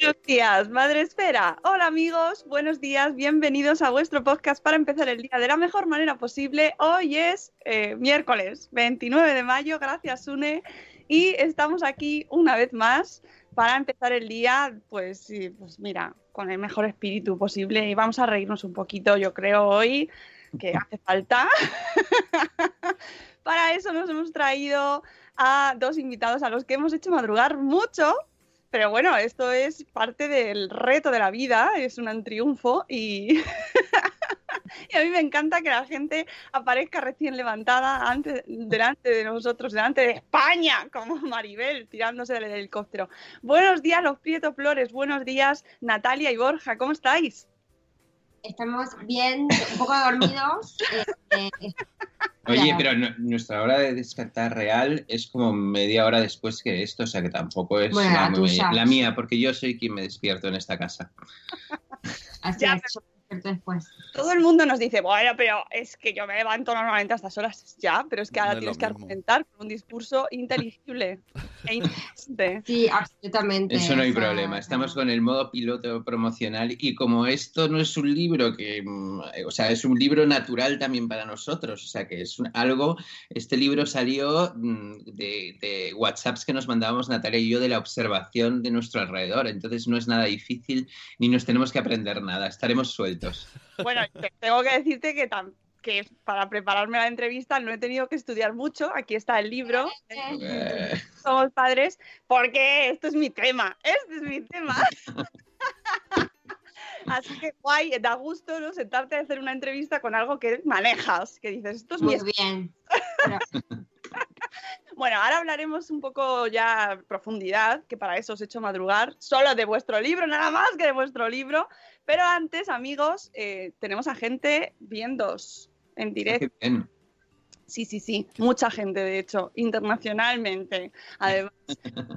Buenos días, Madre Esfera. Hola amigos, buenos días, bienvenidos a vuestro podcast para empezar el día de la mejor manera posible. Hoy es eh, miércoles 29 de mayo, gracias Une, y estamos aquí una vez más para empezar el día, pues, pues mira, con el mejor espíritu posible y vamos a reírnos un poquito, yo creo, hoy, que hace falta. para eso nos hemos traído a dos invitados a los que hemos hecho madrugar mucho pero bueno, esto es parte del reto de la vida, es un triunfo y... a mí me encanta que la gente aparezca recién levantada delante de nosotros, delante de España, como Maribel tirándose del helicóptero. Buenos días, los Prieto Flores, buenos días, Natalia y Borja, ¿cómo estáis? Estamos bien, un poco dormidos. eh, eh, Oye, pero no- nuestra hora de despertar real es como media hora después que esto, o sea que tampoco es Bueno, la, mía, porque yo soy quien me despierto en esta casa. así Ya, es, después. Todo el mundo nos dice, bueno, pero es que yo me levanto normalmente a estas horas. Ya, pero es que ahora No es tienes que argumentar con un discurso inteligible e inteligente. Sí, absolutamente. Eso no hay problema. Estamos con el modo piloto promocional y como esto no es un libro que, mm, o sea, es un libro natural también para nosotros, o sea, que es un- algo, este libro salió mm, de, de WhatsApps que nos mandábamos Natalia y yo de la observación de nuestro alrededor, entonces no es nada difícil ni nos tenemos que aprender nada, estaremos sueltos. Bueno, te- tengo que decirte que, para prepararme la entrevista no he tenido que estudiar mucho. Aquí está el libro, Eh, Somos Padres, porque esto es mi tema. Este es mi tema. Así que guay, da gusto ¿no? sentarte a hacer una entrevista con algo que manejas, que dices, esto es mi Muy bien. Bueno, ahora hablaremos un poco ya a profundidad, que para eso os he hecho madrugar, solo de vuestro libro, nada más que de vuestro libro. Pero antes, amigos, eh, tenemos a gente viéndos en directo. qué bien. Sí, sí, sí, mucha gente, de hecho, internacionalmente. Además,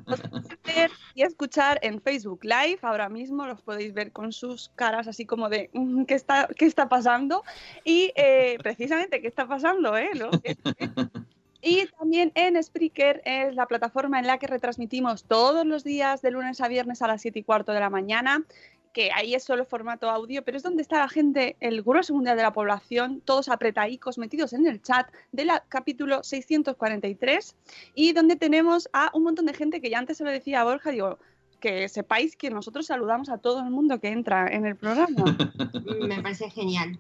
los podéis ver y escuchar en Facebook Live. Ahora mismo los podéis ver con sus caras así como de "Mm, ¿qué está, qué está pasando? Y eh, precisamente, ¿qué está pasando? Eh? Y también en Spreaker es la plataforma en la que retransmitimos todos los días de lunes a viernes a las 7 y cuarto de la mañana, que ahí es solo formato audio, pero es donde está la gente, el grueso mundial de la población, todos apretadicos metidos en el chat del capítulo 643 y donde tenemos a un montón de gente que ya antes se lo decía a Borja, digo, que sepáis que nosotros saludamos a todo el mundo que entra en el programa. Me parece genial.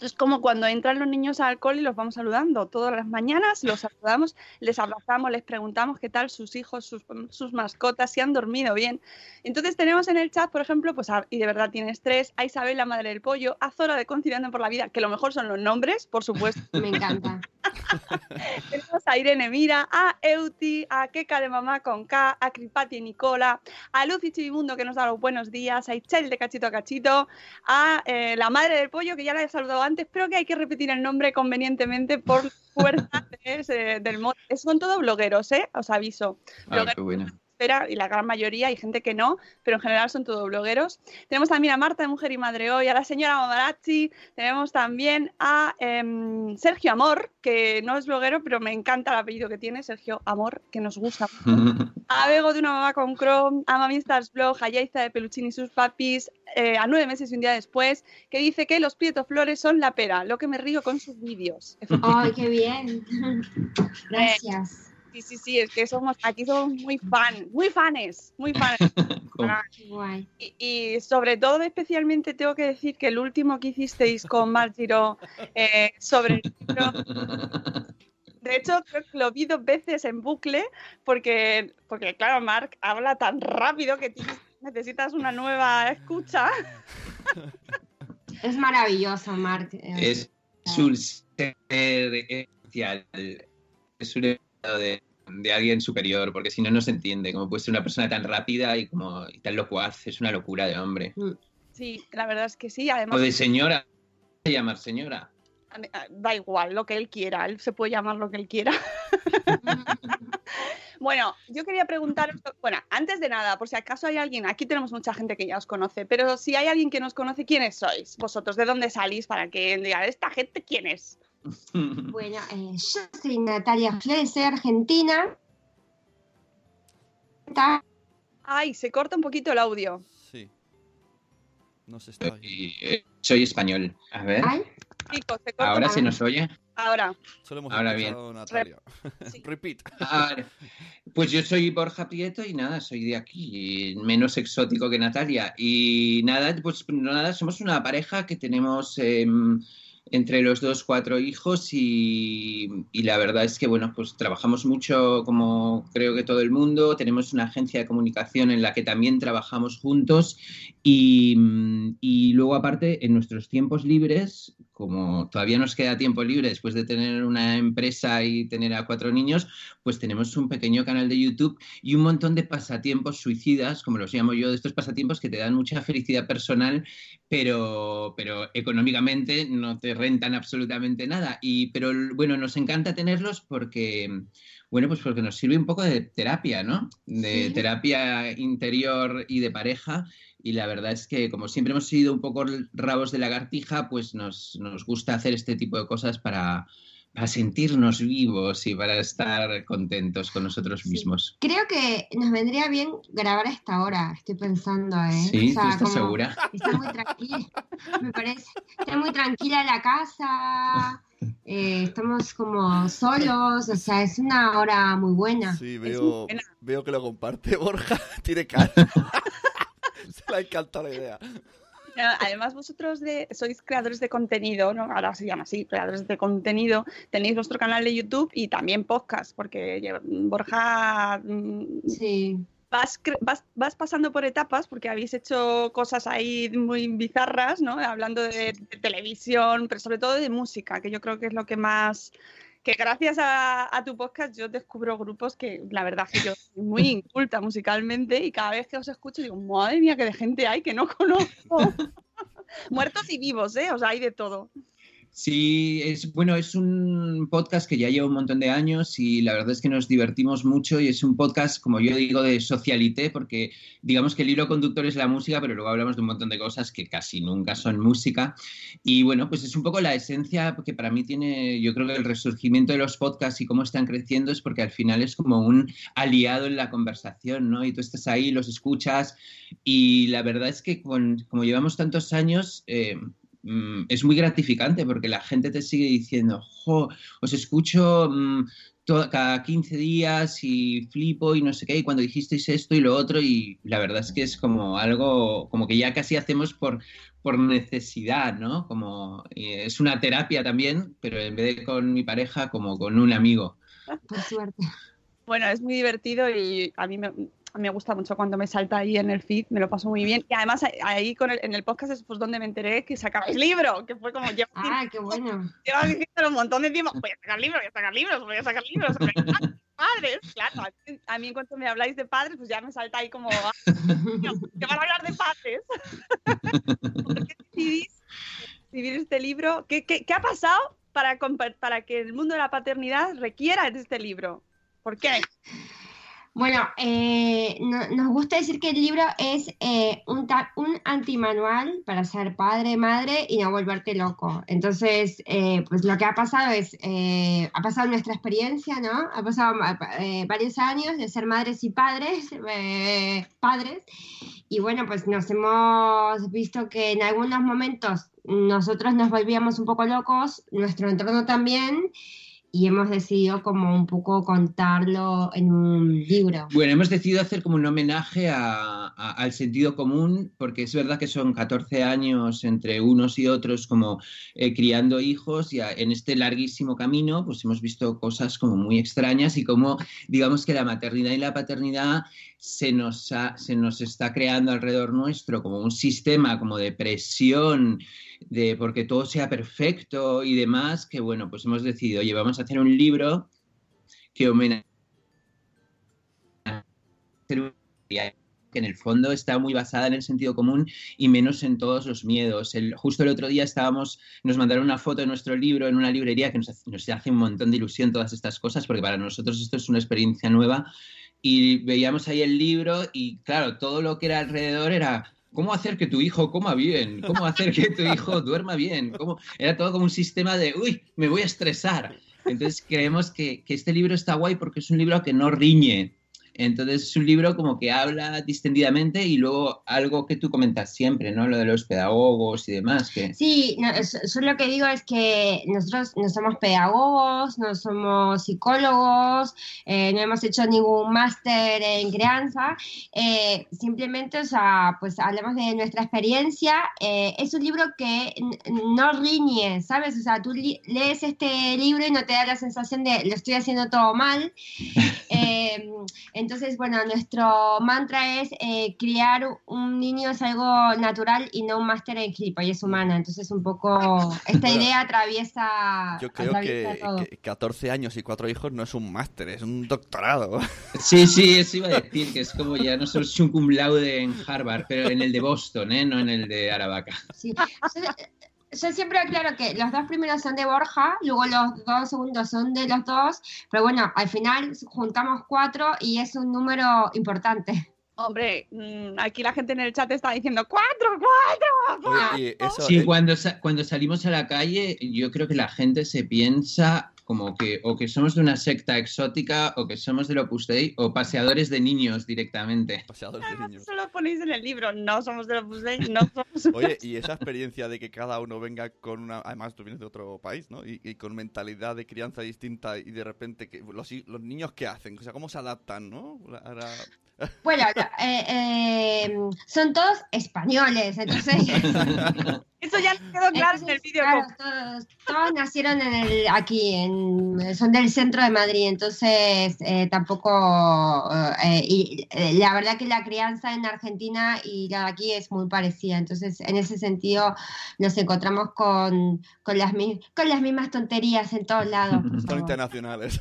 Es como cuando entran los niños al cole y los vamos saludando. Todas las mañanas los saludamos, les abrazamos, les preguntamos qué tal sus hijos, sus, sus mascotas, si han dormido bien. Entonces tenemos en el chat, por ejemplo, pues a- y de verdad tienes tres, a Isabel, la madre del pollo, a Zora de Conciliando por la Vida, que lo mejor son los nombres, por supuesto. Me encanta. Tenemos a Irene Mira, a Euti, a Keka de Mamá con K, a Cripati y Nicola, a Lucy Chivimundo que nos da los buenos días, a Ichel de Cachito a Cachito, a eh, la madre del pollo que ya la he saludado antes, pero que hay que repetir el nombre convenientemente por fuerza de del mod. Son todos blogueros, ¿eh? Os aviso. Ah, qué bueno. Madresfera y la gran mayoría, hay gente que no, pero en general son todos blogueros. Tenemos también a Marta de Mujer y Madre Hoy, a la señora Mamarazzi, tenemos también a em, Sergio Amor, que no es bloguero, pero me encanta el apellido que tiene, Sergio Amor, que nos gusta. a Bego de una mamá con Chrome, a Mami Stars Blog, a Yaiza de Peluchín y sus papis, eh, a nueve meses y un día después, que dice que los Prieto Flores son la pera, lo que me río con sus vídeos. Ay, qué bien. Gracias. Sí, sí, sí, es que somos, aquí somos muy fan, muy fanes, muy fanes. ¿Cómo? Qué guay. Y, y sobre todo, especialmente, tengo que decir que el último que hicisteis con Margiro eh, sobre el libro, de hecho, creo que lo vi dos veces en bucle, porque, porque claro, Marc habla tan rápido que tienes- necesitas una nueva escucha. Es maravilloso, Marc. Eh, Es, es un ser especial, es un de, de alguien superior, porque si no, no se entiende cómo puede ser una persona tan rápida y, como, y tan locuaz. Es una locura de hombre. Sí, la verdad es que sí, además O de señora, llamar señora. da igual lo que él quiera, él se puede llamar lo que él quiera. Bueno, yo quería preguntaros, bueno, antes de nada, por si acaso hay alguien, aquí tenemos mucha gente que ya os conoce, pero si hay alguien que nos conoce, ¿quiénes sois vosotros? ¿De dónde salís? Para que diga, ¿esta gente quién es? Bueno, eh, yo soy Natalia Flores, soy argentina. Ay, se corta un poquito el audio. Sí. No se está eh, soy español. A ver, Ay, Chicos, se corta ahora se nos oye. Ahora. Solo hemos Ahora a Natalia. Sí. Repeat. Ah, pues yo soy Borja Prieto y nada, soy de aquí, menos exótico que Natalia. Y nada, pues nada, somos una pareja que tenemos em, entre los dos cuatro hijos y, la verdad es que, bueno, pues trabajamos mucho como creo que todo el mundo. Tenemos una agencia de comunicación en la que también trabajamos juntos y luego aparte en nuestros tiempos libres, como todavía nos queda tiempo libre después de tener una empresa y tener a cuatro niños, pues tenemos un pequeño canal de YouTube y un montón de pasatiempos suicidas, como los llamo yo, de estos pasatiempos que te dan mucha felicidad personal, pero, pero económicamente no te rentan absolutamente nada. Y, pero bueno, nos encanta tenerlos porque, bueno, pues porque nos sirve un poco de terapia, ¿no? De Sí. terapia interior y de pareja. Y la verdad es que como siempre hemos sido un poco rabos de lagartija, pues nos, nos gusta hacer este tipo de cosas para, para sentirnos vivos y para estar contentos con nosotros Sí. mismos. creo que nos vendría bien grabar a esta hora, estoy pensando, ¿eh? ¿Sí? O sea, ¿Tú estás segura? Está muy tranquila, me parece. Está muy tranquila la casa, eh, estamos como solos, o sea, es una hora muy buena. Sí, veo, buena. veo que lo comparte Borja. Tiene cara. Se le ha encantado la idea. Además, vosotros de, sois creadores de contenido, ¿no? ahora se llama así, creadores de contenido. Tenéis vuestro canal de YouTube y también podcast, porque Borja, mm, Sí, vas, vas, vas pasando por etapas, porque habéis hecho cosas ahí muy bizarras, ¿no? Hablando de, de televisión, pero sobre todo de música, que yo creo que es lo que más... Que gracias a, a tu podcast yo descubro grupos que la verdad que yo soy muy inculta musicalmente y cada vez que os escucho digo, madre mía, que de gente hay que no conozco. Muertos y vivos, ¿eh? O sea, hay de todo. Sí, es bueno, es un podcast que ya lleva un montón de años y la verdad es que nos divertimos mucho y es un podcast, como yo digo, de socialité, porque digamos que el hilo conductor es la música, pero luego hablamos de un montón de cosas que casi nunca son música. Y bueno, pues es un poco la esencia que para mí tiene, yo creo que el resurgimiento de los podcasts y cómo están creciendo es porque al final es como un aliado en la conversación, ¿no? Y tú estás ahí, los escuchas y la verdad es que con- como llevamos tantos años... eh, mm, es muy gratificante porque la gente te sigue diciendo, jo, os escucho mm, to- cada 15 días y flipo y no sé qué, y cuando dijisteis esto y lo otro, y la verdad es que es como algo, como que ya casi hacemos por, por necesidad, ¿no? Como eh, es una terapia también, pero en vez de con mi pareja, como con un amigo. por suerte. Bueno, es muy divertido y a mí me, a mí me gusta mucho cuando me salta ahí en el feed, me lo paso muy bien. Y además ahí con el- en el podcast es pues donde me enteré que sacabais libro, que fue como llevo Ah, qué bueno. llevas diciendo un montón de tiempo, voy a sacar libros, voy a sacar libros, voy a sacar libros padres. Claro, a mí- a mí en cuanto me habláis de padres, pues ya me salta ahí como, ah, que van a hablar de padres. ¿Por qué decidís escribir este libro? ¿Qué, qué, qué ha pasado para, para que el mundo de la paternidad requiera de este libro? ¿Por qué? Bueno, eh, no- nos gusta decir que el libro es eh, un, un antimanual para ser padre, madre y no volverte loco. Entonces, eh, pues lo que ha pasado es, eh, ha pasado nuestra experiencia, ¿no? Ha pasado eh, varios años de ser madres y padres, padres, y bueno, pues nos hemos visto que en algunos momentos nosotros nos volvíamos un poco locos, nuestro entorno también, y hemos decidido como un poco contarlo en un libro. Bueno, hemos decidido hacer como un homenaje a- al sentido común, porque es verdad que son 14 años entre unos y otros como eh, criando hijos y en este larguísimo camino pues hemos visto cosas como muy extrañas y como digamos que la maternidad y la paternidad se nos, se nos está creando alrededor nuestro como un sistema como de presión de porque todo sea perfecto y demás, que bueno, pues hemos decidido, oye, vamos a hacer un libro que homenajea que en el fondo está muy basada en el sentido común y menos en todos los miedos. El- justo el otro día estábamos, nos mandaron una foto de nuestro libro en una librería que nos, hace- nos hace un montón de ilusión todas estas cosas, porque para nosotros esto es una experiencia nueva. Y veíamos ahí el libro y claro, todo lo que era alrededor era cómo hacer que tu hijo coma bien, cómo hacer que tu hijo duerma bien, cómo... era todo como un sistema de, uy, me voy a estresar. Entonces creemos que, que este libro está guay porque es un libro que no riñe. Entonces es un libro como que habla distendidamente y luego algo que tú comentas siempre, ¿no? Lo de los pedagogos y demás. Que... Sí, no, yo lo que digo es que nosotros no somos pedagogos, no somos psicólogos, eh, no hemos hecho ningún máster en crianza, eh, simplemente, o sea, pues hablamos de nuestra experiencia. eh, es un libro que no riñe, ¿sabes? O sea, tú lees este libro y no te da la sensación de lo estoy haciendo todo mal. Entonces, bueno, nuestro mantra es eh, criar un niño es algo natural y no un máster en gilipollez humana. Entonces, un poco esta Bueno, idea atraviesa, Yo creo atraviesa que, todo. que 14 años y cuatro hijos no es un máster, es un doctorado. Sí, sí, eso iba a decir, que es como ya no solo es un cum laude en Harvard, pero en el de Boston, ¿eh? No en el de Aravaca. Sí. Yo, siempre aclaro que los dos primeros son de Borja, luego los dos segundos son de los dos, pero bueno, al final juntamos cuatro y es un número importante. Hombre, mm, aquí la gente en el chat está diciendo cuatro, cuatro. Eso, Sí, eh, cuando, sa- cuando salimos a la calle, yo creo que la gente se piensa como que o que somos de una secta exótica o que somos del Opus Dei o paseadores de niños directamente. paseadores de niños. Eso lo ponéis en el libro. No somos de los Dei, no somos. Oye, y esa experiencia de que cada uno venga con una... Además, tú vienes de otro país, ¿no? Y, y con mentalidad de crianza distinta y de repente, que los, los niños qué hacen? O sea, ¿cómo se adaptan, no? Bueno, eh, eh, son todos españoles, entonces... Eso ya nos quedó claro en el vídeo. claro, todos, todos nacieron en el, aquí, en, son del centro de Madrid, entonces eh, tampoco, eh, y eh, la verdad que la crianza en Argentina y la de aquí es muy parecida, entonces en ese sentido nos encontramos con, con, las, con las mismas tonterías en todos lados, Son internacionales.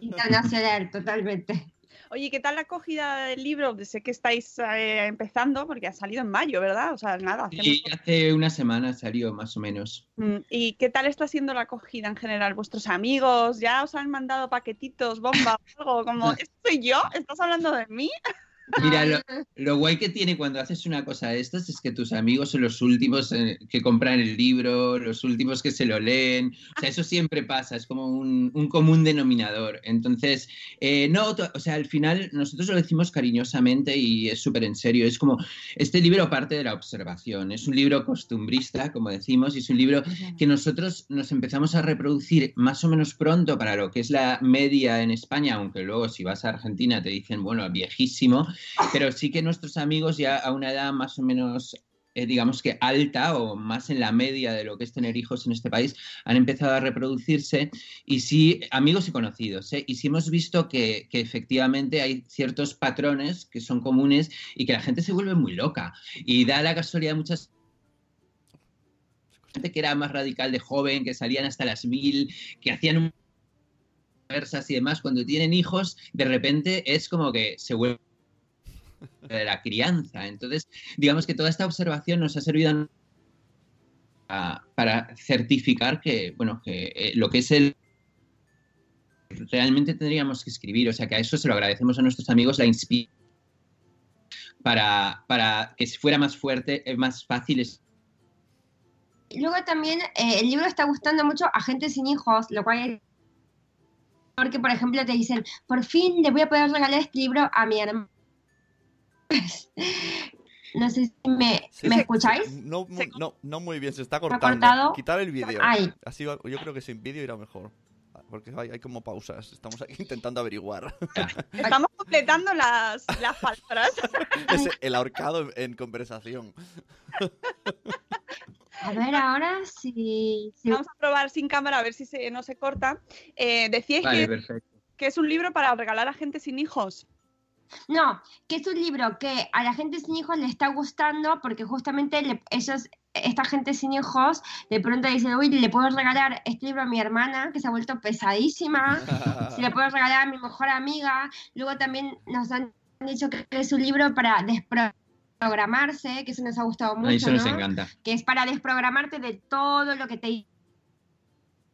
internacional, totalmente. Oye, ¿qué tal la acogida del libro? Sé que estáis eh, empezando porque ha salido en mayo, ¿verdad? O sea, nada. hace muy hace una semana salió más o menos. Mm, ¿Y qué tal está siendo la acogida en general? ¿Vuestros amigos ya os han mandado paquetitos, bomba o algo? Como, ¿esto soy yo? ¿Estás hablando de mí? Mira, lo, lo guay que tiene cuando haces una cosa de estas es que tus amigos son los últimos eh, que compran el libro, los últimos que se lo leen. O sea, eso siempre pasa, es como un, un común denominador. Entonces, eh, no, o sea, al final nosotros lo decimos cariñosamente y es súper en serio. Es como, este libro parte de la observación, es un libro costumbrista, como decimos, y es un libro que nosotros nos empezamos a reproducir más o menos pronto para lo que es la media en España, aunque luego si vas a Argentina te dicen, bueno, viejísimo, pero sí que nuestros amigos ya a una edad más o menos, eh, digamos que alta o más en la media de lo que es tener hijos en este país, han empezado a reproducirse y sí, amigos y conocidos, ¿eh? y sí hemos visto que, efectivamente hay ciertos patrones que son comunes y que la gente se vuelve muy loca y da la casualidad muchas gente que era más radical de joven, que salían hasta las mil, que hacían un y demás, cuando tienen hijos, de repente es como que se vuelve de la crianza. Entonces, digamos que toda esta observación nos ha servido para certificar que, bueno, que eh, lo que es el realmente tendríamos que escribir. O sea, que a eso se lo agradecemos a nuestros amigos la inspiración para, para que fuera más fuerte, más fácil. Luego también eh, el libro está gustando mucho a gente sin hijos, lo cual es porque, por ejemplo, te dicen, por fin le voy a poder regalar este libro a mi hermano. No sé si me, Sí, ¿me sí, escucháis. No, mu- no, no muy bien, se está ha cortando. cortado? Quitar el vídeo. Ay. Así va- yo creo que sin vídeo irá mejor. Porque hay, hay como pausas. Estamos aquí intentando averiguar. Estamos completando las, las palabras. Es el ahorcado en, en conversación. A ver ahora si- Vamos a probar sin cámara a ver si se, no se corta. Eh, decíais Vale, que, perfecto. que es un libro para regalar a gente sin hijos. No, que es un libro que a la gente sin hijos le está gustando porque justamente le- ellos, esta gente sin hijos, de pronto dicen, uy, le puedo regalar este libro a mi hermana, que se ha vuelto pesadísima, si le puedo regalar a mi mejor amiga. Luego también nos han dicho que es un libro para desprogramarse, que eso nos ha gustado mucho, A eso nos ¿no? encanta. que es para desprogramarte de todo lo que te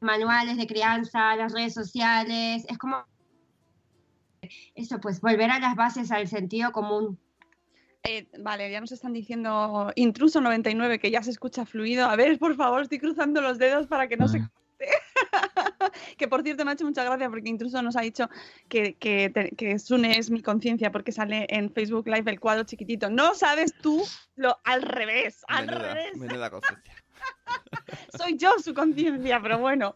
manuales de crianza, las redes sociales, es como eso, pues volver a las bases, al sentido común. Eh, vale, ya nos están diciendo intruso 99 que ya se escucha fluido. A ver, por favor, estoy cruzando los dedos para que no se Ah. corte. que por cierto me ha hecho mucha gracia porque intruso nos ha dicho que, que, que Sune es mi conciencia porque sale en Facebook Live el cuadro chiquitito. No sabes tú lo al revés, al Menuda, revés. menuda conciencia. Soy yo su conciencia, pero bueno.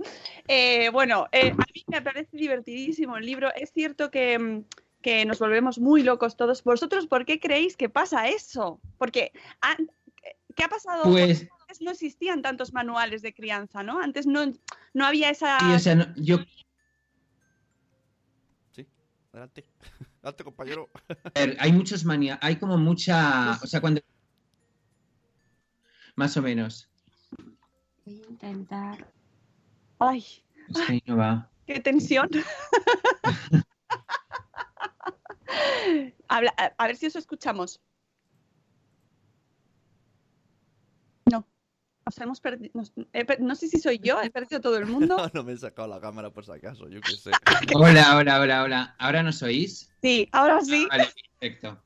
Eh, bueno, eh, a mí me parece divertidísimo el libro. Es cierto que, mm, que nos volvemos muy locos todos. ¿Vosotros por qué creéis que pasa eso? Porque, ¿qué ha pasado? Pues, Antes no existían tantos manuales de crianza, ¿no? Antes no, no había esa... sí, o sea, no- yo Sí, adelante. Adelante, compañero. A ver, hay muchos manía, hay como mucha, o sea, cuando más o menos. Voy a intentar. Ay, no va. qué tensión. Habla- a, ver si os escuchamos. No. Nos hemos perdido. no sé si soy yo, he perdido todo el mundo. No, no me he sacado la cámara por si acaso, yo qué sé. Hola, hola, hola, hola. ¿Ahora nos oís? Sí, ahora sí. Vale, perfecto.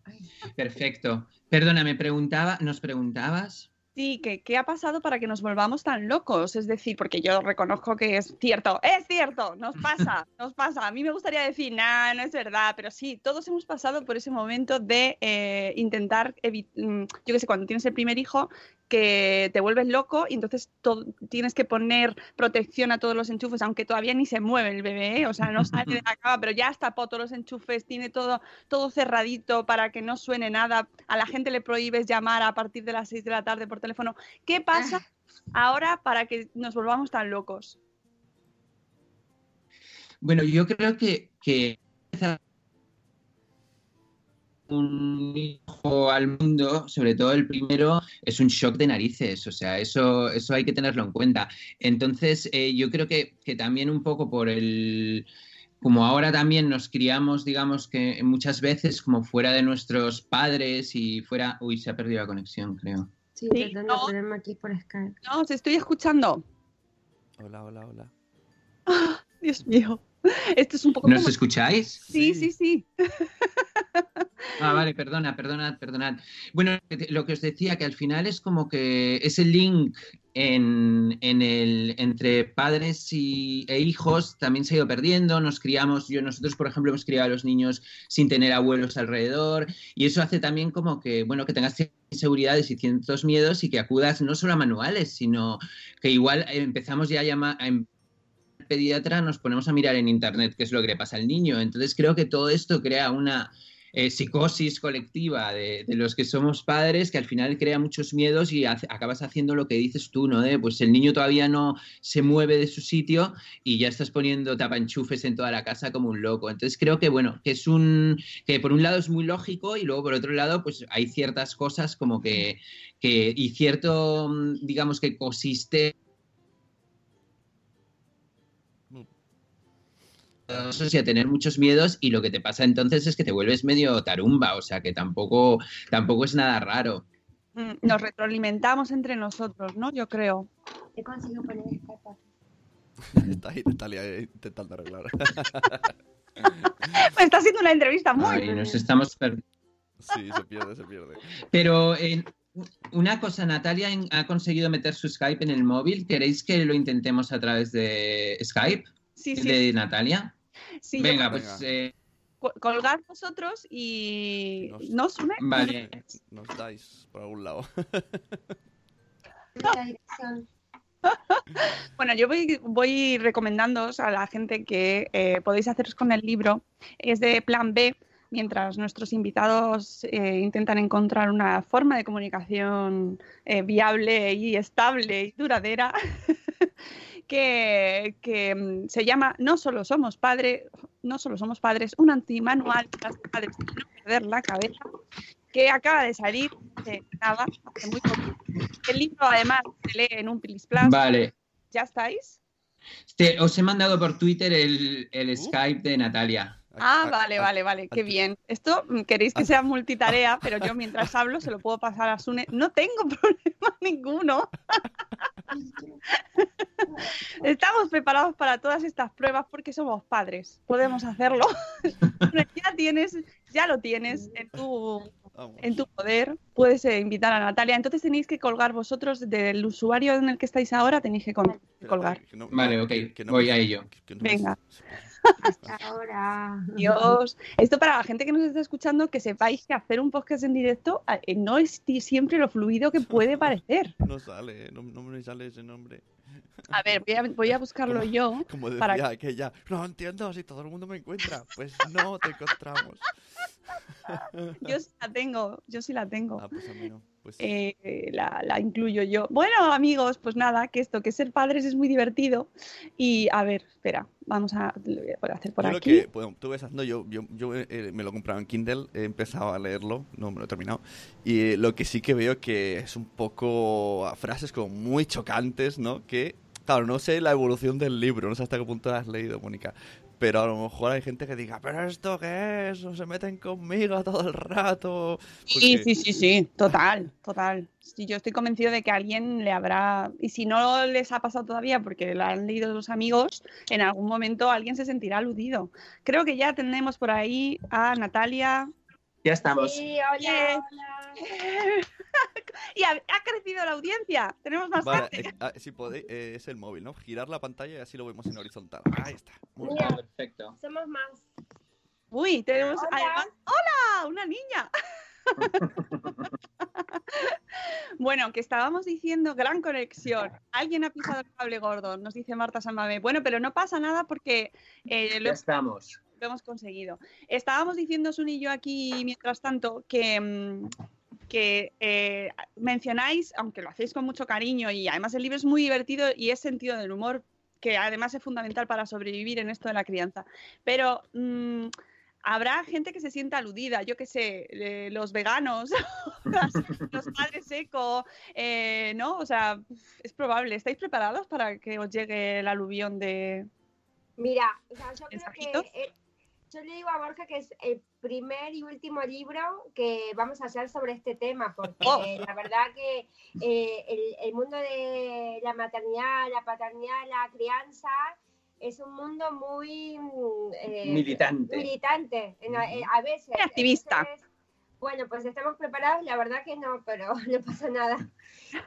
Perfecto. Perdona, me preguntaba, ¿nos preguntabas? Sí, que qué ha pasado para que nos volvamos tan locos. Es decir, porque yo reconozco que es cierto, es cierto, nos pasa, nos pasa. A mí me gustaría decir, nah, no es verdad, pero sí, todos hemos pasado por ese momento de eh, intentar, mm, yo qué sé, cuando tienes el primer hijo, que te vuelves loco y entonces to- tienes que poner protección a todos los enchufes, aunque todavía ni se mueve el bebé, ¿eh? o sea, no sale de la cama, pero ya está todos los enchufes, tiene todo, todo cerradito para que no suene nada. A la gente le prohíbes llamar a partir de las 6 de la tarde por teléfono. ¿Qué pasa ahora para que nos volvamos tan locos? Bueno, yo creo que, que un hijo al mundo, sobre todo el primero, es un shock de narices, o sea, eso, eso hay que tenerlo en cuenta. Entonces, eh, yo creo que, que también un poco por el, como ahora también nos criamos, digamos que muchas veces como fuera de nuestros padres y fuera, uy, se ha perdido la conexión, creo. Sí, Sí, intentando no. ponerme aquí por Skype. No, os estoy escuchando. Hola, hola, hola. Dios mío. Esto es un poco ¿Nos como- escucháis? Sí, sí, sí. Ah, vale, perdona, perdonad, perdonad. Bueno, lo que os decía, que al final es como que ese link en, en el, entre padres y, e hijos también se ha ido perdiendo. Nos criamos, yo, nosotros, por ejemplo, hemos criado a los niños sin tener abuelos alrededor, y eso hace también como que, bueno, que tengas inseguridades y ciertos miedos y que acudas no solo a manuales, sino que igual empezamos ya a llamar. A pediatra nos ponemos a mirar en internet qué es lo que le pasa al niño. Entonces creo que todo esto crea una eh, psicosis colectiva de, los que somos padres que al final crea muchos miedos y acabas haciendo lo que dices tú, ¿no? De, pues el niño todavía no se mueve de su sitio y ya estás poniendo tapanchufes en toda la casa como un loco. Entonces creo que, bueno, que es un... que por un lado es muy lógico y luego por otro lado pues hay ciertas cosas como que... y cierto, digamos que consiste y a tener muchos miedos y lo que te pasa entonces es que te vuelves medio tarumba, o sea que tampoco, tampoco es nada raro. Mm, Nos retroalimentamos entre nosotros, ¿no? Yo creo. He conseguido poner. Está ahí Natalia intentando arreglar. Me está haciendo una entrevista muy... Ay, nos estamos per- Sí, se pierde, se pierde. Pero eh, una cosa, Natalia ha conseguido meter su Skype en el móvil. ¿Queréis que lo intentemos a través de Skype? Sí, sí, De Natalia. sí, Venga, Venga. pues eh, co- colgad vosotros y... Nos- ¿No os une? vale. Nos dais por algún lado. Bueno, yo voy, voy recomendándoos a la gente que eh, podéis haceros con el libro. Es de Plan B, mientras nuestros invitados eh, intentan encontrar una forma de comunicación eh, viable y estable y duradera. Que, que, mm, se llama No solo somos padres, no solo somos padres, un antimanual para los padres no perder la cabeza, que acaba de salir de nada, hace muy poco. El libro además se lee en un Pilis Plus. Vale. ¿Ya estáis? Te- os he mandado por Twitter el, el Uh. Skype de Natalia. Ah, A- vale, a- vale, vale, qué bien. Esto mm, queréis que sea multitarea, pero yo mientras hablo se lo puedo pasar a Sune. No tengo problema ninguno. Estamos preparados para todas estas pruebas porque somos padres. Podemos hacerlo. ya tienes, ya lo tienes en tu, en tu poder. Puedes eh, invitar a Natalia. Entonces tenéis que colgar vosotros del usuario en el que estáis ahora. Tenéis que colgar. Vale, ok, que- que no voy a ello. Venga. Hasta ahora. Dios, esto para la gente que nos está escuchando, que sepáis que hacer un podcast en directo eh, no es siempre lo fluido que puede parecer. No sale, no, no me sale ese nombre. A ver, voy a, voy a buscarlo Como- yo. Como decía Para- aquella, no entiendo si todo el mundo me encuentra. Pues no te encontramos. Yo sí la tengo, yo sí la tengo. Ah, pues a mí no. Pues Eh, la, la incluyo yo. Bueno, amigos, pues nada, que esto, que ser padres es muy divertido. Y a ver, espera, vamos a, lo voy a hacer por yo lo aquí. que bueno, tú ves haciendo, yo, yo, yo eh, me lo he comprado en Kindle, he empezado a leerlo, no me lo he terminado. Y eh, lo que sí que veo que es un poco frases como muy chocantes, ¿no? Que, claro, no sé la evolución del libro, no sé hasta qué punto lo has leído, Mónica. Pero a lo mejor hay gente que diga, ¿pero esto qué es? ¿O se meten conmigo todo el rato? Sí, Porque- sí, sí, sí, total, total. Sí, yo estoy convencido de que a alguien le habrá, y si no les ha pasado todavía porque lo han leído los amigos, en algún momento alguien se sentirá aludido. Creo que ya tenemos por ahí a Natalia. Ya estamos. Sí, hola, hola. y ha, ha crecido la audiencia. Tenemos más Vale, gente. eh, ah, si podéis, eh, es el móvil, ¿no? Girar la pantalla y así lo vemos en horizontal. Ahí está. Muy bien. Mira, Perfecto. somos más. Uy, tenemos Hola. además. ¡Hola! ¡Una niña! bueno, que estábamos diciendo gran conexión. Alguien ha pisado el cable gordo, nos dice Marta Samame. Bueno, pero no pasa nada porque eh, lo, estamos. lo hemos conseguido. Estábamos diciendo Sun y yo aquí, mientras tanto, que, mm, que eh, mencionáis, aunque lo hacéis con mucho cariño y además el libro es muy divertido y es sentido del humor, que además es fundamental para sobrevivir en esto de la crianza. Pero mm, habrá gente que se sienta aludida, yo qué sé, eh, los veganos, los padres eco, eh, ¿no? O sea, es probable. ¿Estáis preparados para que os llegue el aluvión de... Mira, o sea, yo creo que yo le digo a Borja que es el primer y último libro que vamos a hacer sobre este tema, porque Oh. eh, la verdad que eh, el, el mundo de la maternidad, la paternidad, la crianza es un mundo muy mm, eh, Militante. militante en eh, a veces. Activista. Bueno, pues estamos preparados, la verdad que no, pero no pasa nada.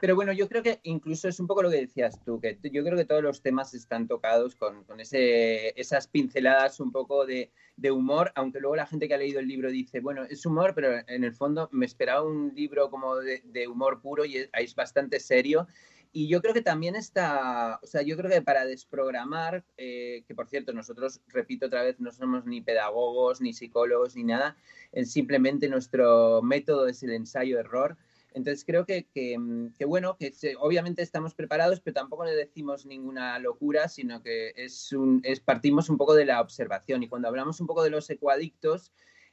Pero bueno, yo creo que incluso es un poco lo que decías tú, que yo creo que todos los temas están tocados con, con ese, esas pinceladas un poco de, de humor, aunque luego la gente que ha leído el libro dice, bueno, es humor, pero en el fondo me esperaba un libro como de, humor puro y es bastante serio. Y yo creo que también está, o sea, yo creo que para desprogramar, eh, que por cierto, nosotros, repito otra vez, no somos ni pedagogos, ni psicólogos, ni nada, eh, simplemente nuestro método es el ensayo-error. Entonces creo que, que, mm, bueno, que obviamente estamos preparados, pero tampoco le decimos ninguna locura, sino que es un, es, partimos un poco de la observación. Y cuando hablamos un poco de los ecoadictos,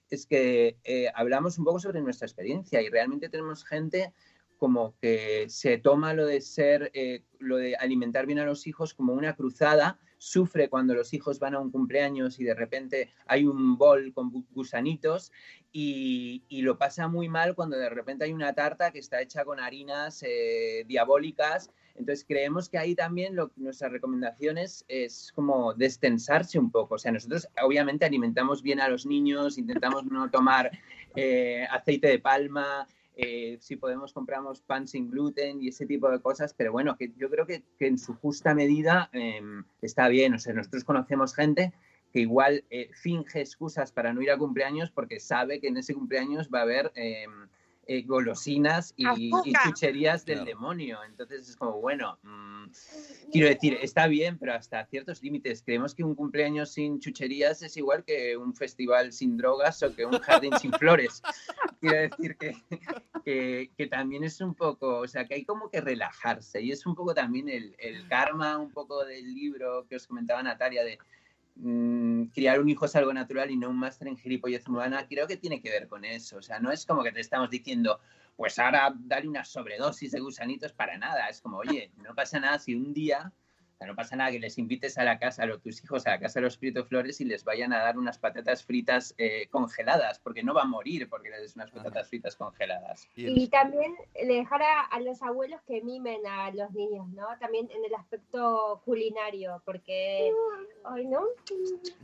es que eh, hablamos un poco sobre nuestra experiencia y realmente tenemos gente como que se toma lo de ser, eh, lo de alimentar bien a los hijos como una cruzada, sufre cuando los hijos van a un cumpleaños y de repente hay un bol con gu- gusanitos y, y lo pasa muy mal cuando de repente hay una tarta que está hecha con harinas eh, diabólicas. Entonces creemos que ahí también lo, nuestras recomendaciones es como destensarse un poco. O sea, nosotros obviamente alimentamos bien a los niños, intentamos no tomar eh, aceite de palma, eh, si podemos compramos pan sin gluten y ese tipo de cosas, pero bueno, que yo creo que, en su justa medida em, está bien. O sea, nosotros conocemos gente que igual eh, finge excusas para no ir a cumpleaños porque sabe que en ese cumpleaños va a haber em, eh, golosinas y, chucherías del Claro. demonio. Entonces es como, bueno, mm, quiero decir, está bien, pero hasta ciertos límites. Creemos que un cumpleaños sin chucherías es igual que un festival sin drogas o que un jardín sin flores. Quiero decir que, que, que también es un poco, o sea, que hay como que relajarse y es un poco también el, el karma, un poco del libro que os comentaba Natalia de mm, criar un hijo es algo natural y no un máster en gilipollez humana, creo que tiene que ver con eso. O sea, no es como que te estamos diciendo, pues ahora dale una sobredosis de gusanitos para nada. Es como, oye, no pasa nada si un día, sea, no pasa nada que les invites a la casa, a tus hijos a la casa de los Prieto Flores y les vayan a dar unas patatas fritas eh, congeladas, porque no va a morir porque les des unas patatas fritas congeladas. Y también dejar a, a los abuelos que mimen a los niños, ¿no? También en el aspecto culinario, porque, ay, ¿no?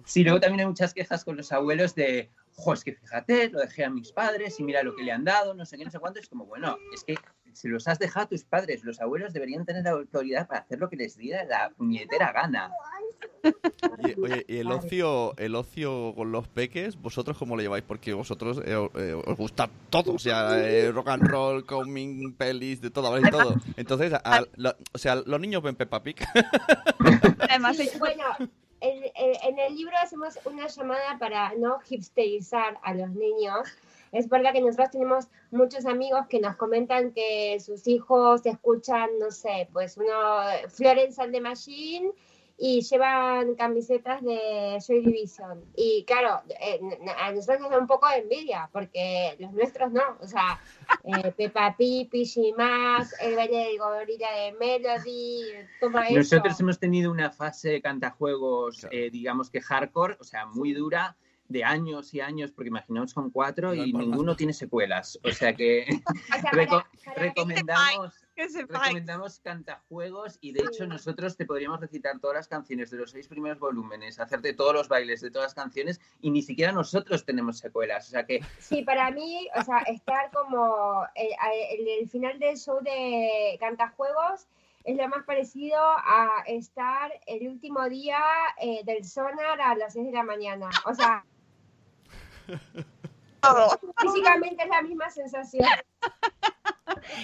Sí, luego también hay muchas quejas con los abuelos de, jo, es que fíjate, lo dejé a mis padres y mira lo que le han dado, no sé qué, no sé cuánto. Es como, bueno, es que si los has dejado a tus padres, los abuelos deberían tener la autoridad para hacer lo que les diera la puñetera gana. y- oye, y el ocio, el ocio con los peques, ¿vosotros cómo lo lleváis? Porque vosotros eh, eh, os gusta todo, o sea, eh, rock and roll, coming, pelis, de todo, de todo. Entonces, a- lo- o sea, los niños ven Peppa Pig. Además, Bueno, en, en- en el libro hacemos una llamada para no hipsterizar a los niños. Es verdad que nosotros tenemos muchos amigos que nos comentan que sus hijos escuchan, no sé, pues uno, Florence and the Machine y llevan camisetas de Joy Division. Y claro, eh, a nosotros nos da un poco de envidia, porque los nuestros no. O sea, eh, Peppa Pig, Pichi Max, el baile del gorila de Melody, todo eso. Nosotros hemos tenido una fase de cantajuegos, Claro. eh, digamos que hardcore, o sea, muy dura, de años y años, porque imaginaos son cuatro No, y ninguno tiene secuelas. O sea que O sea, reco- para- para- recomendamos... que sepáis. Recomendamos cantajuegos y de hecho nosotros te podríamos recitar todas las canciones de los seis primeros volúmenes, hacerte todos los bailes de todas las canciones y ni siquiera nosotros tenemos secuelas. O sea que Sí, para mí, o sea, estar como eh, el final del show de Cantajuegos es lo más parecido a estar el último día eh, del sonar a las 6 de la mañana. O sea, todo. físicamente es la misma sensación.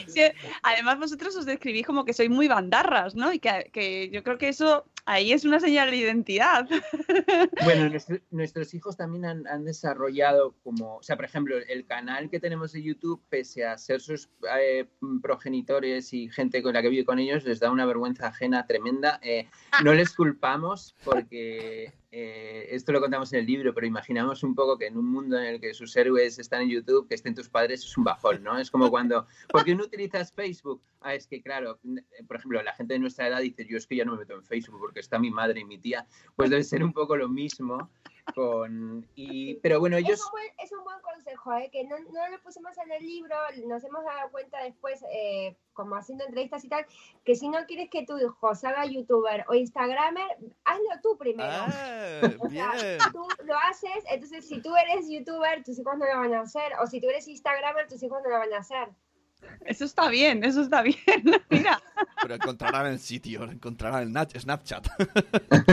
Sí, además vosotros os describís como que sois muy bandarras, ¿no? Y que, que yo creo que eso ahí es una señal de identidad. Bueno, nuestro- nuestros hijos también han, han desarrollado como, o sea, por ejemplo, el canal que tenemos de YouTube, pese a ser sus eh, progenitores y gente con la que vive con ellos, les da una vergüenza ajena tremenda. Eh, no les culpamos porque eh, esto lo contamos en el libro, pero imaginamos un poco que en un mundo en el que sus héroes están en YouTube, que estén tus padres es un bajón, ¿no? Es como cuando, ¿por qué no utilizas Facebook? Ah, es que claro, por ejemplo, la gente de nuestra edad dice, yo es que ya no me meto en Facebook porque está mi madre y mi tía, pues debe ser un poco lo mismo con... Y, pero bueno, Es ellos... un buen, es un buen consejo, ¿eh? que no, no lo pusimos en el libro, nos hemos dado cuenta después, eh, como haciendo entrevistas y tal, que si no quieres que tu hijo se haga youtuber o instagramer, hazlo tú primero. Ah, O sea, bien. tú lo haces, entonces si tú eres youtuber, tus hijos no lo van a hacer, o si tú eres instagramer, tus hijos no lo van a hacer. Eso está bien, eso está bien. Mira, Pero encontrarán el sitio, encontrarán el Snapchat.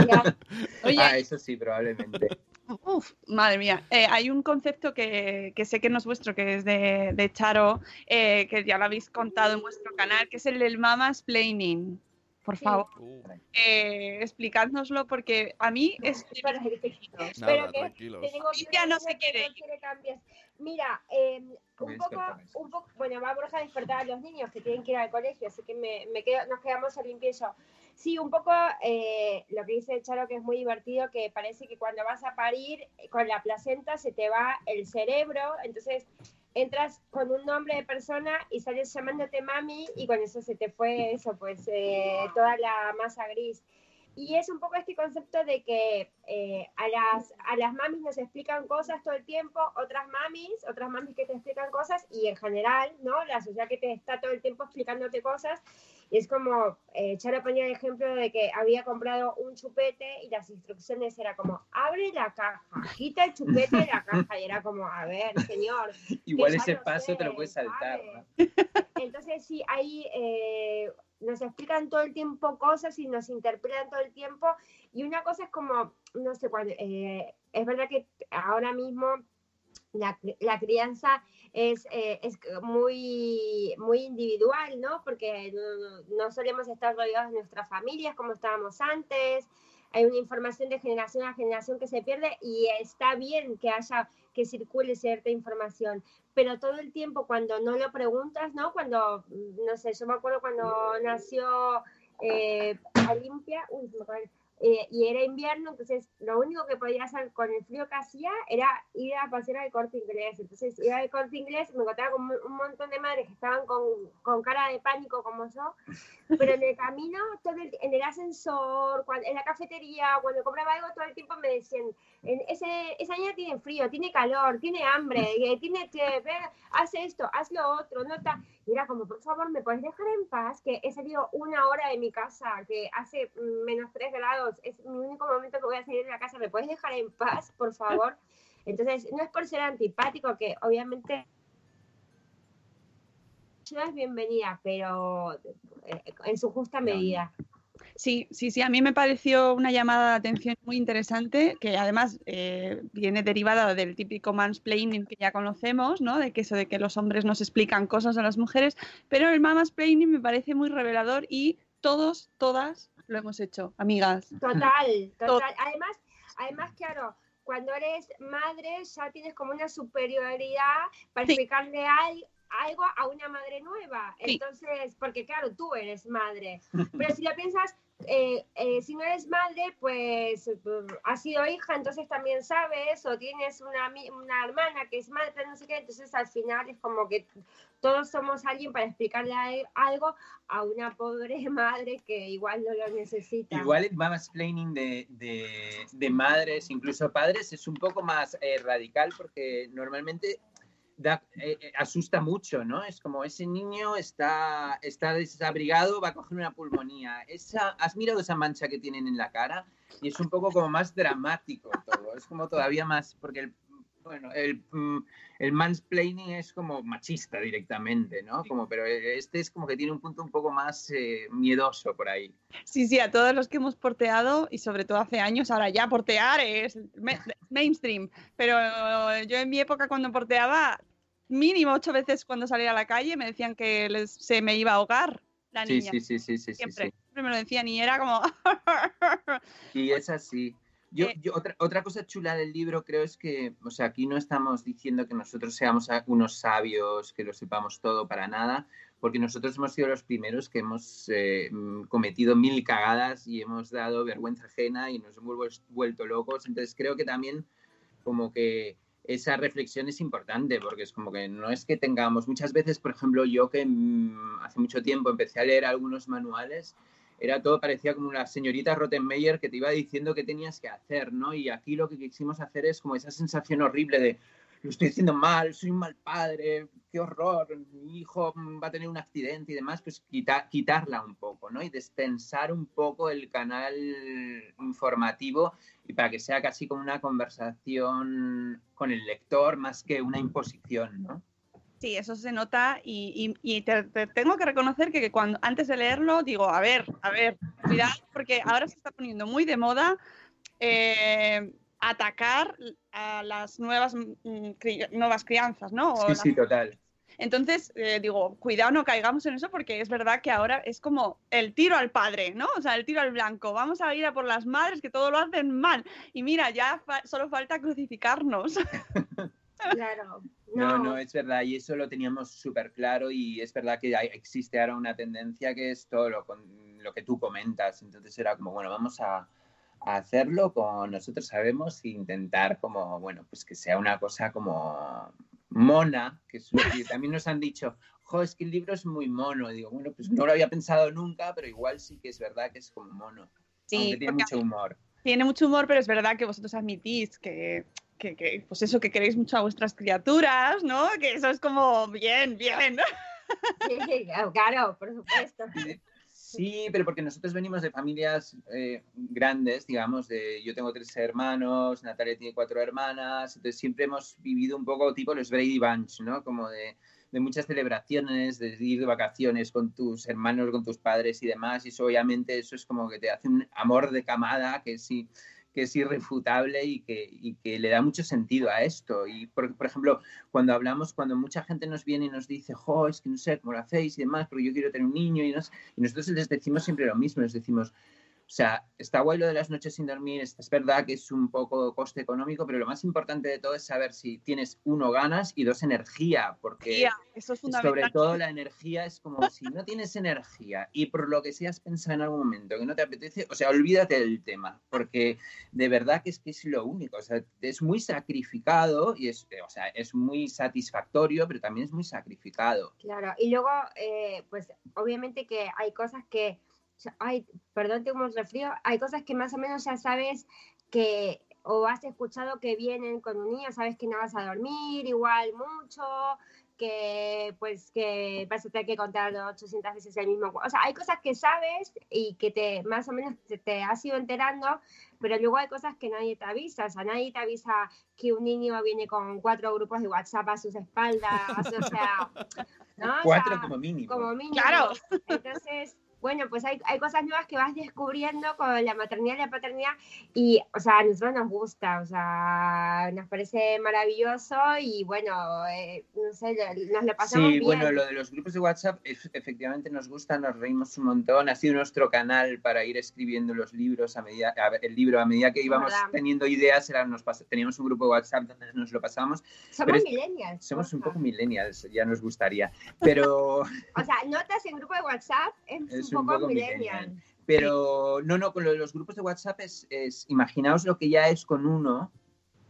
Ya. oye, Ah, eso sí, probablemente. Uf, madre mía. Eh, hay un concepto que, que sé que no es vuestro, que es de, de Charo, eh, que ya lo habéis contado en vuestro canal, que es el del Mamas Planning. Por favor, Uh, eh, explicádnoslo porque a mí es... Espera, nada, Espero que tranquilos. te tengo que Lidia no se quiere no quiere cambiar. Mira, eh, un poco, un poco, bueno, va Borja a despertar a los niños que tienen que ir al colegio, así que me, me quedo, nos quedamos a limpio yo. Sí, un poco eh, lo que dice Charo, que es muy divertido, que parece que cuando vas a parir eh, con la placenta se te va el cerebro, entonces entras con un nombre de persona y sales llamándote mami y con eso se te fue eso, pues eh, toda la masa gris. Y es un poco este concepto de que eh, a, las, a las mamis nos explican cosas todo el tiempo, otras mamis, otras mamis que te explican cosas y en general, ¿no? La sociedad que te está todo el tiempo explicándote cosas. Y es como, eh, Charo ponía el ejemplo de que había comprado un chupete y las instrucciones era como, abre la caja, quita el chupete de la caja. Y era como, a ver, señor. Igual ese paso te lo sé, puedes saltar. ¿no? Entonces sí, ahí eh, nos explican todo el tiempo cosas y nos interpretan todo el tiempo. Y una cosa es como, no sé, cuando, eh, es verdad que ahora mismo la, la crianza es, eh, es muy, muy individual, ¿no? Porque no, no solemos estar rodeados de nuestras familias como estábamos antes. Hay una información de generación a generación que se pierde y está bien que haya, que circule cierta información, pero todo el tiempo cuando no lo preguntas, ¿no? Cuando, mm, no sé, yo me acuerdo cuando nació eh, Olimpia, uy, me de- eh, y era invierno, entonces lo único que podía hacer con el frío que hacía era ir a pasear al corte inglés. Entonces iba al corte inglés, me encontraba con un montón de madres que estaban con, con cara de pánico como yo, pero en el camino, todo el- en el ascensor, cuan- en la cafetería, cuando compraba algo, todo el tiempo me decían, en ese, esa niña tiene frío, tiene calor, tiene hambre, eh, tiene que ver, hace esto, haz lo otro, no está. Y era como, por favor, ¿me puedes dejar en paz? Que he salido una hora de mi casa, que hace mm, menos 3 grados, es mi único momento que voy a salir de la casa, ¿me puedes dejar en paz, por favor? Entonces, no es por ser antipático, que obviamente ayuda es bienvenida, pero eh, en su justa medida. Sí, sí, sí, a mí me pareció una llamada de atención muy interesante, que además eh, viene derivada del típico mansplaining que ya conocemos, ¿no? De que eso de que los hombres nos explican cosas a las mujeres, pero el mansplaining me parece muy revelador y todos, todas lo hemos hecho, amigas. Total, total. Además, además, claro, cuando eres madre ya tienes como una superioridad para Sí. explicarle algo a una madre nueva. Sí. Entonces, porque claro, tú eres madre. Pero si lo piensas, eh, eh, si no eres madre, pues mm, has sido hija, entonces también sabes, o tienes una, una hermana que es madre, no sé qué, entonces al final es como que todos somos alguien para explicarle algo a una pobre madre que igual no lo necesita. Igual el mansplaining de, de, de madres, incluso padres, es un poco más eh, radical porque normalmente da, eh, eh, asusta mucho, ¿no? Es como ese niño está, está desabrigado, va a coger una pulmonía. Esa, ¿Has mirado esa mancha que tienen en la cara? Y es un poco como más dramático todo. Es como todavía más, porque el, bueno, el, mm, el mansplaining es como machista directamente, ¿no? Como, pero este es como que tiene un punto un poco más eh, miedoso por ahí. Sí, sí, a todos los que hemos porteado, y sobre todo hace años, ahora ya portear es ma- mainstream, pero yo en mi época cuando porteaba, mínimo ocho veces cuando salía a la calle me decían que les- se me iba a ahogar la Sí, niña. sí, sí, sí, siempre, sí. siempre me lo decían y era como... Y es así. Yo, Eh. yo- otra, otra cosa chula del libro creo es que, o sea, aquí no estamos diciendo que nosotros seamos unos sabios, que lo sepamos todo para nada, porque nosotros hemos sido los primeros que hemos eh, mm, cometido mil cagadas y hemos dado vergüenza ajena y nos hemos vuel- vuelto locos. Entonces creo que también como que esa reflexión es importante, porque es como que no es que tengamos, muchas veces, por ejemplo, yo que mm, hace mucho tiempo empecé a leer algunos manuales, era todo, parecía como una señorita Rottenmeier que te iba diciendo qué tenías que hacer, ¿no? Y aquí lo que quisimos hacer es como esa sensación horrible de lo estoy haciendo mal, soy un mal padre, qué horror, mi hijo va a tener un accidente y demás, pues quita- quitarla un poco, ¿no? Y despensar un poco el canal informativo y para que sea casi como una conversación con el lector más que una imposición, ¿no? Sí, eso se nota y, y- y te, te tengo que reconocer que, que cuando antes de leerlo digo, a ver, a ver, cuidado, porque ahora se está poniendo muy de moda eh, atacar a las nuevas, mm, cri- nuevas crianzas, ¿no? O Sí, las- sí, total. Entonces, eh, digo, cuidado, no caigamos en eso porque es verdad que ahora es como el tiro al padre, ¿no? O sea, el tiro al blanco. Vamos a ir a por las madres que todo lo hacen mal. Y mira, ya fa- solo falta crucificarnos. Claro. No, no, es verdad, y eso lo teníamos súper claro y es verdad que hay- existe ahora una tendencia que es todo lo, con, lo que tú comentas, entonces era como, bueno, vamos a hacerlo como nosotros sabemos e intentar como, bueno, pues que sea una cosa como mona, que, es, también nos han dicho, jo, es que el libro es muy mono, digo, bueno, pues no lo había pensado nunca, pero igual sí que es verdad que es como mono, Sí, aunque tiene mucho humor. Tiene mucho humor, pero es verdad que vosotros admitís que, que, que, pues eso, que queréis mucho a vuestras criaturas, ¿no? Que eso es como bien, bien. Sí, claro, por supuesto. Sí, pero porque nosotros venimos de familias eh, grandes, digamos, de yo tengo tres hermanos, Natalia tiene cuatro hermanas, entonces siempre hemos vivido un poco tipo los Brady Bunch, ¿no? Como de muchas celebraciones, de ir de vacaciones con tus hermanos, con tus padres y demás, y eso obviamente eso es como que te hace un amor de camada que sí que es irrefutable y que, le da mucho sentido a esto. Y, por, por, ejemplo, cuando hablamos, cuando mucha gente nos viene y nos dice, jo, es que no sé cómo lo hacéis y demás, porque yo quiero tener un niño, y, nos, y nosotros les decimos siempre lo mismo, les decimos, o sea, está guay lo de las noches sin dormir, es verdad que es un poco coste económico, pero lo más importante de todo es saber si tienes, uno, ganas y dos, energía, porque Yeah, eso es fundamental. sobre todo la energía es como si no tienes energía y por lo que sea has pensado en algún momento que no te apetece, o sea, olvídate del tema, porque de verdad que es que es lo único, o sea, es muy sacrificado y es, o sea, es muy satisfactorio, pero también es muy sacrificado. Claro, y luego, eh, pues obviamente que hay cosas que, ay, perdón, tengo un resfrío, hay cosas que más o menos ya sabes que o has escuchado que vienen con un niño, sabes que no vas a dormir igual mucho, que pues que vas a tener que contar 800 veces el mismo. O sea, hay cosas que sabes y que te más o menos te, te, has ido enterando, pero luego hay cosas que nadie te avisa. O sea, nadie te avisa que un niño viene con cuatro grupos de WhatsApp a sus espaldas. o sea, ¿no? Cuatro o sea, como mínimo. Como mínimo. Claro. Entonces, bueno, pues hay, hay cosas nuevas que vas descubriendo con la maternidad y la paternidad y, o sea, a nosotros nos gusta, o sea, nos parece maravilloso y bueno, eh, no sé, nos lo pasamos Sí, bien. bueno, lo de los grupos de WhatsApp es- efectivamente nos gusta, nos reímos un montón, ha sido nuestro canal para ir escribiendo los libros a medida, a- el libro a medida que íbamos verdad. teniendo ideas, era, nos pas- teníamos un grupo de WhatsApp donde nos lo pasábamos. Somos es- millennials. Somos un poco millennials, ya nos gustaría, pero... O sea, notas en grupo de WhatsApp es, Es un poco, millennial. Pero no, no, con lo de los grupos de WhatsApp es, es, imaginaos lo que ya es con uno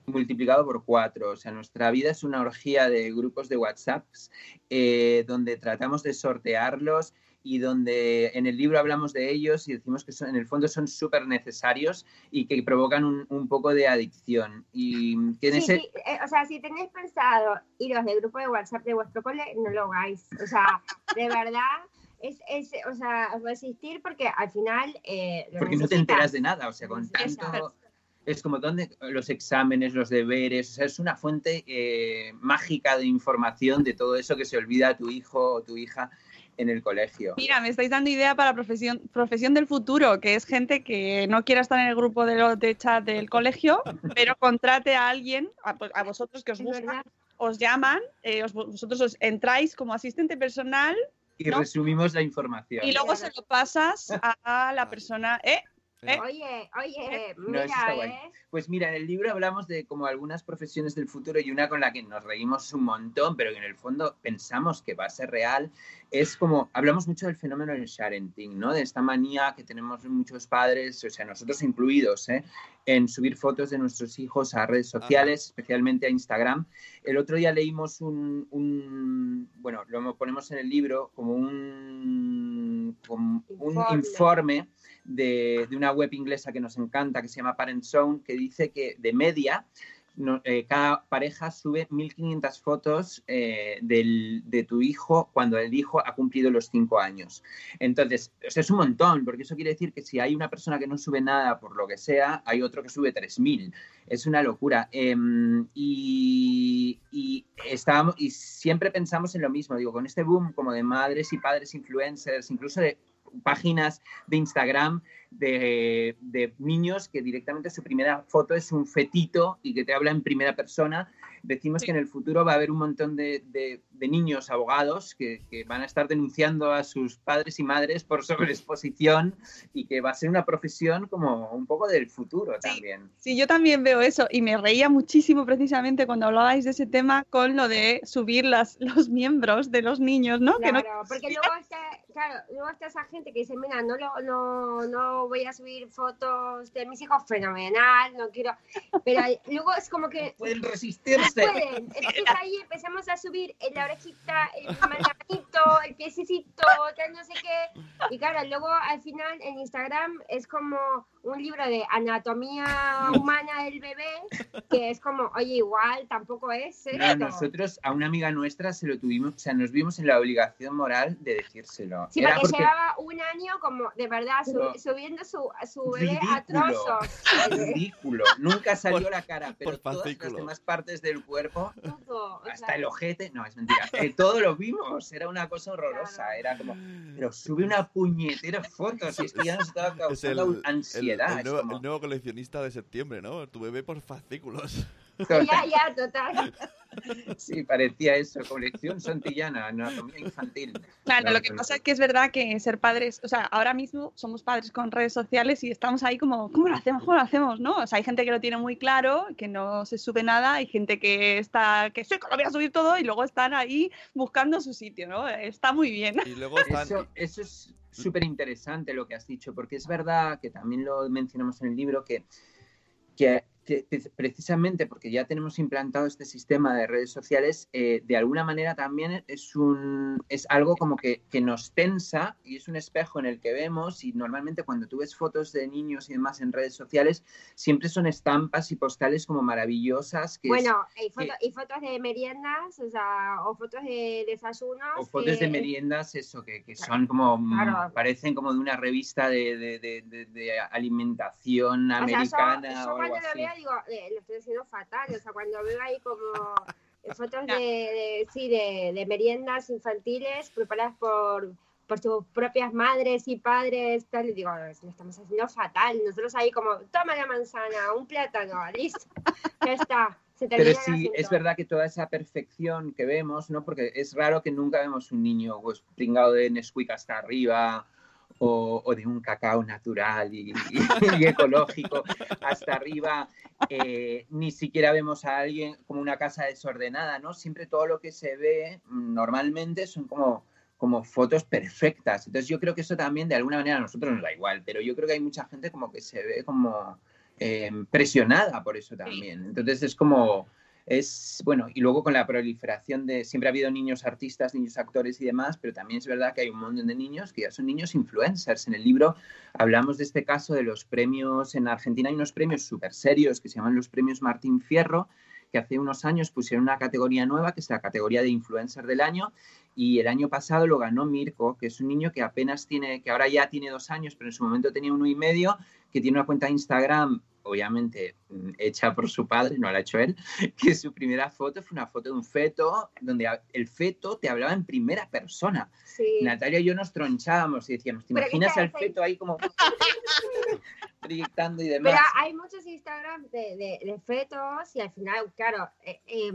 multiplicado por cuatro. O sea, nuestra vida es una orgía de grupos de WhatsApps eh, donde tratamos de sortearlos y donde en el libro hablamos de ellos y decimos que son, en el fondo son súper necesarios y que provocan un, un, poco de adicción. Y que en Sí, ese... sí, eh, o sea, si tenéis pensado iros del grupo de WhatsApp de vuestro cole, no lo hagáis. O sea, de verdad, es, es o sea, resistir porque al final... Eh, Porque no te enteras de nada, o sea, con tanto... Es como donde los exámenes, los deberes, o sea, es una fuente eh, mágica de información de todo eso que se olvida tu hijo o tu hija en el colegio. Mira, me estáis dando idea para profesión, profesión del futuro, que es gente que no quiera estar en el grupo de, lo- de chat del colegio, pero contrate a alguien, a, a vosotros que os gusta, os llaman, eh, os- vosotros os entráis como asistente personal Y ¿no? resumimos la información. y luego se lo pasas a la persona. ¿eh? ¿Eh? Oye, oye, No, mira. ¿eh? Pues mira, en el libro hablamos de como algunas profesiones del futuro y una con la que nos reímos un montón, pero que en el fondo pensamos que va a ser real, es como, hablamos mucho del fenómeno del sharenting, ¿no? De esta manía que tenemos muchos padres, o sea, nosotros incluidos, ¿eh? en subir fotos de nuestros hijos a redes sociales, especialmente a Instagram. El otro día leímos un, un- bueno, lo ponemos en el libro como un, como un Informe. informe de, una web inglesa que nos encanta, que se llama Parent Zone, que dice que de media eh, cada pareja sube 1.500 fotos eh, del- de tu hijo cuando el hijo ha cumplido los 5 años. Entonces, es un montón, porque eso quiere decir que si hay una persona que no sube nada por lo que sea, hay otro que sube 3.000. Es una locura. Em, y, y, estábamos, y siempre pensamos en lo mismo, digo, con este boom como de madres y padres influencers, incluso de páginas de Instagram de, de niños que directamente su primera foto es un fetito y que te habla en primera persona. Decimos que en el futuro va a haber un montón de, de- de niños abogados que, que van a estar denunciando a sus padres y madres por sobreexposición y que va a ser una profesión como un poco del futuro también. Sí, yo también veo eso y me reía muchísimo precisamente cuando hablabais de ese tema con lo de subir las, los miembros de los niños, ¿no? Que no- Claro, porque luego está, claro, luego está esa gente que dice, mira, no, lo, no, no voy a subir fotos de mis hijos, fenomenal, no quiero, pero luego es como que Pueden no resistirse. pueden, entonces ahí empezamos a subir en la orejita, el manganito, el piecito, que no sé qué. Y claro, luego al final en Instagram es como un libro de anatomía humana del bebé, que es como, oye, igual tampoco es No, esto. nosotros a una amiga nuestra se lo tuvimos, o sea, nos vimos en la obligación moral de decírselo. Sí, Era porque, llevaba un año como de verdad su- Pero- su, a su bebé a ridículo, trozos. ridículo. Nunca salió Por- la cara, pero todas las fascículos. demás partes del cuerpo, Todo, hasta sea, el ojete, no, es mentira. Eh, todo lo vimos, era una cosa horrorosa, Claro. era como, pero sube una puñetera foto, si es que ya nos estaba Es el, causando el- ansiedad. el es nuevo, como- el nuevo coleccionista de septiembre, ¿no? Tu bebé por fascículos. Ya, ya, total. Sí, parecía eso, colección santillana, anatomía infantil. Claro, No, lo que pero- pasa es que es verdad que ser padres, o sea, ahora mismo somos padres con redes sociales y estamos ahí como, ¿cómo lo hacemos? ¿Cómo lo hacemos? ¿No? O sea, hay gente que lo tiene muy claro, que no se sube nada, hay gente que está, que sí, que lo voy a subir todo y luego están ahí buscando su sitio, ¿no? Está muy bien. Y luego están... Eso, eso es súper interesante lo que has dicho, porque es verdad que también lo mencionamos en el libro que- que precisamente porque ya tenemos implantado este sistema de redes sociales, eh, de alguna manera también es, un, es algo como que, que nos tensa y es un espejo en el que vemos y normalmente cuando tú ves fotos de niños y demás en redes sociales, siempre son estampas y postales como maravillosas. Que es- Bueno, y, foto- que- y fotos de meriendas, o sea, o fotos de desayunos. O fotos de meriendas, eso, que, que son como, mm, Claro. parecen como de una revista de, de- de- de- de alimentación O sea, yo- americana yo, o algo así. Digo, eh, lo estoy haciendo fatal, o sea, cuando veo ahí como eh, fotos de, de- sí, de, de meriendas infantiles preparadas por, por sus propias madres y padres, tal, y digo, lo estamos haciendo fatal, nosotros ahí como, toma la manzana, un plátano, listo, ya está. Se Pero sí, es verdad que toda esa perfección que vemos, ¿no? Porque es raro que nunca vemos un niño pues, pringado de Nesquik hasta arriba o, o de un cacao natural y, y ecológico hasta arriba. Eh, ni siquiera vemos a alguien como una casa desordenada, ¿no? Siempre todo lo que se ve mm, normalmente son como como fotos perfectas. Entonces yo creo que eso también de alguna manera a nosotros nos da igual, pero yo creo que hay mucha gente como que se ve como eh, presionada por eso también. Entonces es como, es bueno, y luego con la proliferación de, siempre ha habido niños artistas, niños actores y demás, pero también es verdad que hay un montón de niños que ya son niños influencers. En el libro hablamos de este caso de los premios, en Argentina hay unos premios súper serios que se llaman los premios Martín Fierro, que hace unos años pusieron una categoría nueva, que es la categoría de influencer del año, y el año pasado lo ganó Mirko, que es un niño que apenas tiene, que ahora ya tiene dos años, pero en su momento tenía uno y medio, que tiene una cuenta de Instagram, obviamente mm, hecha por su padre, no la ha hecho él, que su primera foto fue una foto de un feto, donde el feto te hablaba en primera persona. Sí. Natalia y yo nos tronchábamos y decíamos, ¿te imaginas al feto ahí como proyectando y demás? Pero hay muchos Instagram de, de, de fetos y al final, claro, eh, eh,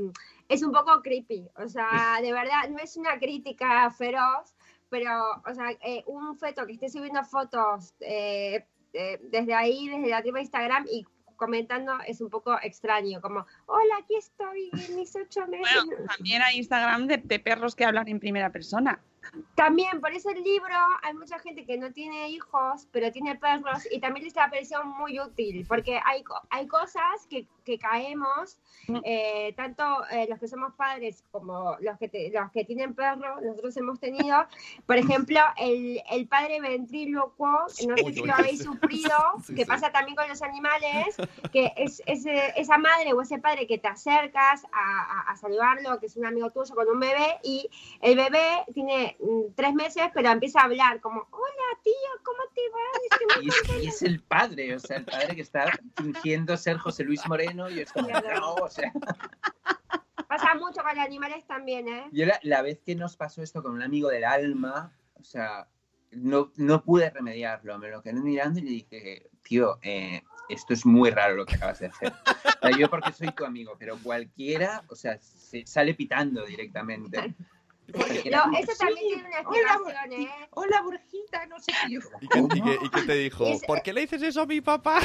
es un poco creepy. O sea, de verdad, no es una crítica feroz, pero, o sea, eh, un feto que esté subiendo fotos eh, eh, desde ahí, desde la tribu de Instagram y comentando es un poco extraño, como, hola, aquí estoy en mis ocho meses. Bueno, también hay Instagram de, de perros que hablan en primera persona. También, por eso el libro, hay mucha gente que no tiene hijos, pero tiene perros, y también les ha parecido muy útil, porque hay, hay cosas que, que caemos, eh, tanto eh, los que somos padres como los que, te- los que tienen perros, nosotros hemos tenido, por ejemplo, el, el padre ventrílocuo, no sé si lo habéis sufrido, Sí, que sí. pasa también con los animales, que es ese- esa madre o ese padre que te acercas a, a, a saludarlo, que es un amigo tuyo con un bebé, y el bebé tiene mm, tres meses, pero empieza a hablar como, hola tío, ¿cómo te va? Y es, y es el padre, o sea, el padre que está fingiendo ser José Luis Moreno y es como, no, o sea, Pasa mucho con los animales también, ¿eh? yo la, la vez que nos pasó esto con un amigo del alma, o sea, no, no pude remediarlo, me lo quedé mirando y le dije, tío, eh, esto es muy raro lo que acabas de hacer. O sea, yo porque soy tu amigo, pero cualquiera, o sea, se sale pitando directamente. Porque No, eso también "Sí, tiene una hola, explicación, ¿eh? Hola, Borjita, no sé qué. Yo, ¿Y qué, y ¿cómo? qué- y qué te dijo? Es- ¿Por qué le dices eso a mi papá?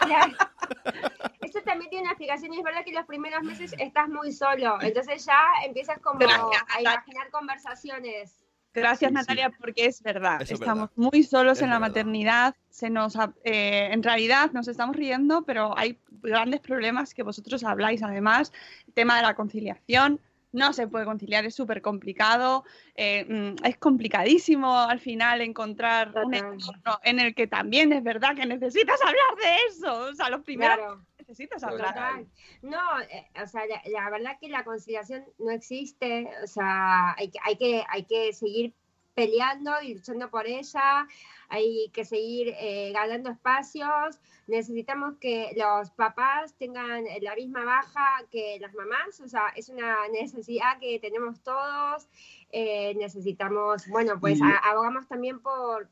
Claro. Eso también tiene una explicación y es verdad que los primeros meses estás muy solo, entonces ya empiezas como a imaginar conversaciones. Gracias, Sí, sí. Natalia, porque es verdad. Eso estamos verdad. muy solos Es en la verdad. maternidad. Se nos, ha- eh, en realidad nos estamos riendo, pero hay grandes problemas que vosotros habláis. Además, el tema de la conciliación. no se puede conciliar, es súper complicado, eh, mm, es complicadísimo al final encontrar un entorno en el que también es verdad que necesitas hablar de eso, o sea, los primeros Claro. Necesitas hablar. Total. No, eh, o sea, la, la verdad que la conciliación no existe, o sea, hay que, hay que, hay que seguir peleando y luchando por ella, hay que seguir eh, ganando espacios, necesitamos que los papás tengan la misma baja que las mamás, o sea, es una necesidad que tenemos todos, eh, necesitamos, bueno, pues Y- a- abogamos también por,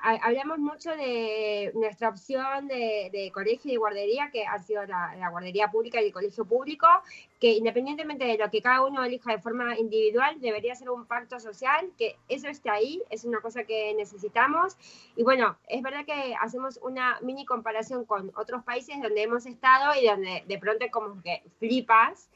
hablamos mucho de nuestra opción de, de colegio y de guardería, que ha sido la, la guardería pública y el colegio público, que independientemente de lo que cada uno elija de forma individual, debería ser un pacto social, que eso esté ahí, es una cosa que necesitamos. Y bueno, es verdad que hacemos una mini comparación con otros países donde hemos estado y donde de pronto como que flipas.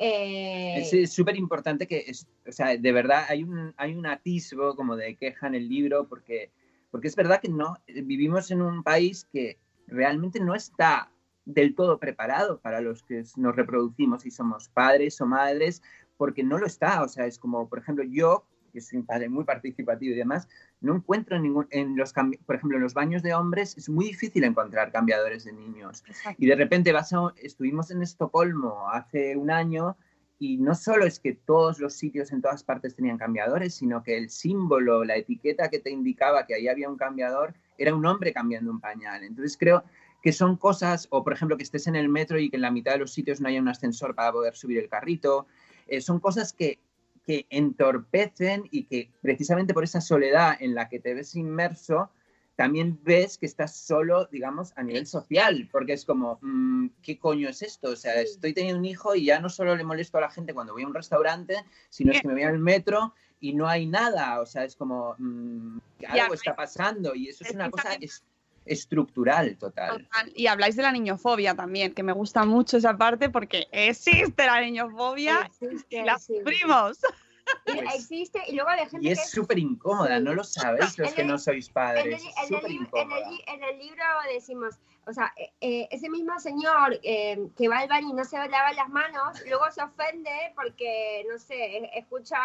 eh, es súper importante que, es, o sea, de verdad hay un, hay un atisbo como de queja en el libro porque, porque es verdad que no vivimos en un país que realmente no está del todo preparado para los que nos reproducimos y somos padres o madres, porque no lo está. O sea, es como, por ejemplo, yo, que soy un padre muy participativo y demás, no encuentro ningún, en los, por ejemplo, en los baños de hombres es muy difícil encontrar cambiadores de niños. Y de repente vas a, estuvimos en Estocolmo hace un año y no solo es que todos los sitios en todas partes tenían cambiadores, sino que el símbolo, la etiqueta que te indicaba que ahí había un cambiador, era un hombre cambiando un pañal. Entonces creo que son cosas, o por ejemplo que estés en el metro y que en la mitad de los sitios no haya un ascensor para poder subir el carrito, eh, son cosas que, que entorpecen y que precisamente por esa soledad en la que te ves inmerso, también ves que estás solo, digamos, a nivel social, porque es como, mm, ¿qué coño es esto? O sea, estoy teniendo un hijo y ya no solo le molesto a la gente cuando voy a un restaurante, sino es que me voy al metro y no hay nada, o sea, es como, mm, algo está pasando y eso es una cosa es- estructural total. Total. Y habláis de la niñofobia también, que me gusta mucho esa parte porque existe la niñofobia y la sufrimos. Pues- existe, y luego de gente Y es súper incómoda, no lo sabéis los que el- no sois padres, en el en el li- en el libro decimos, o sea, eh, eh, ese mismo señor eh, que va al baño y no se lava las manos, luego se ofende porque, no sé, escucha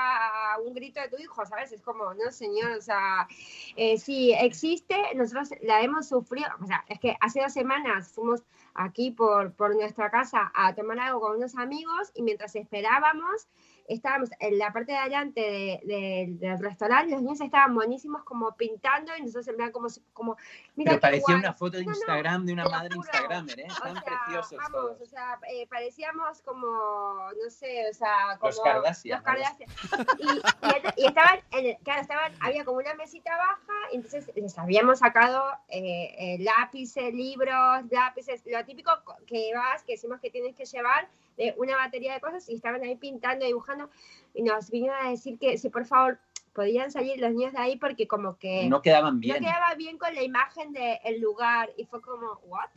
un grito de tu hijo, ¿sabes? Es como, no, señor, o sea, eh, sí, existe, nosotros la hemos sufrido, o sea, es que hace dos semanas fuimos aquí por, por nuestra casa a tomar algo con unos amigos y mientras esperábamos, estábamos en la parte de adelante de- de- del restaurante, los niños estaban buenísimos como pintando y nosotros en plan como, como mira Pero parecía guay. una foto de No, no, Instagram de una madre. Instagramer, ¿eh? O sea, preciosos vamos, todos. o sea, eh, parecíamos como, no sé, o sea, como... Los Kardashian, los Kardashian. Y, y- y estaban, en claro, estaban, había como una mesita baja, y entonces les habíamos sacado eh, eh, lápices, libros, lápices, lo típico co- que vas, que decimos que tienes que llevar, de una batería de cosas, y estaban ahí pintando, dibujando, y nos vinieron a decir que si por favor podían salir los niños de ahí porque como que No quedaban no bien. quedaba bien con la imagen del lugar, y fue como, ¿what?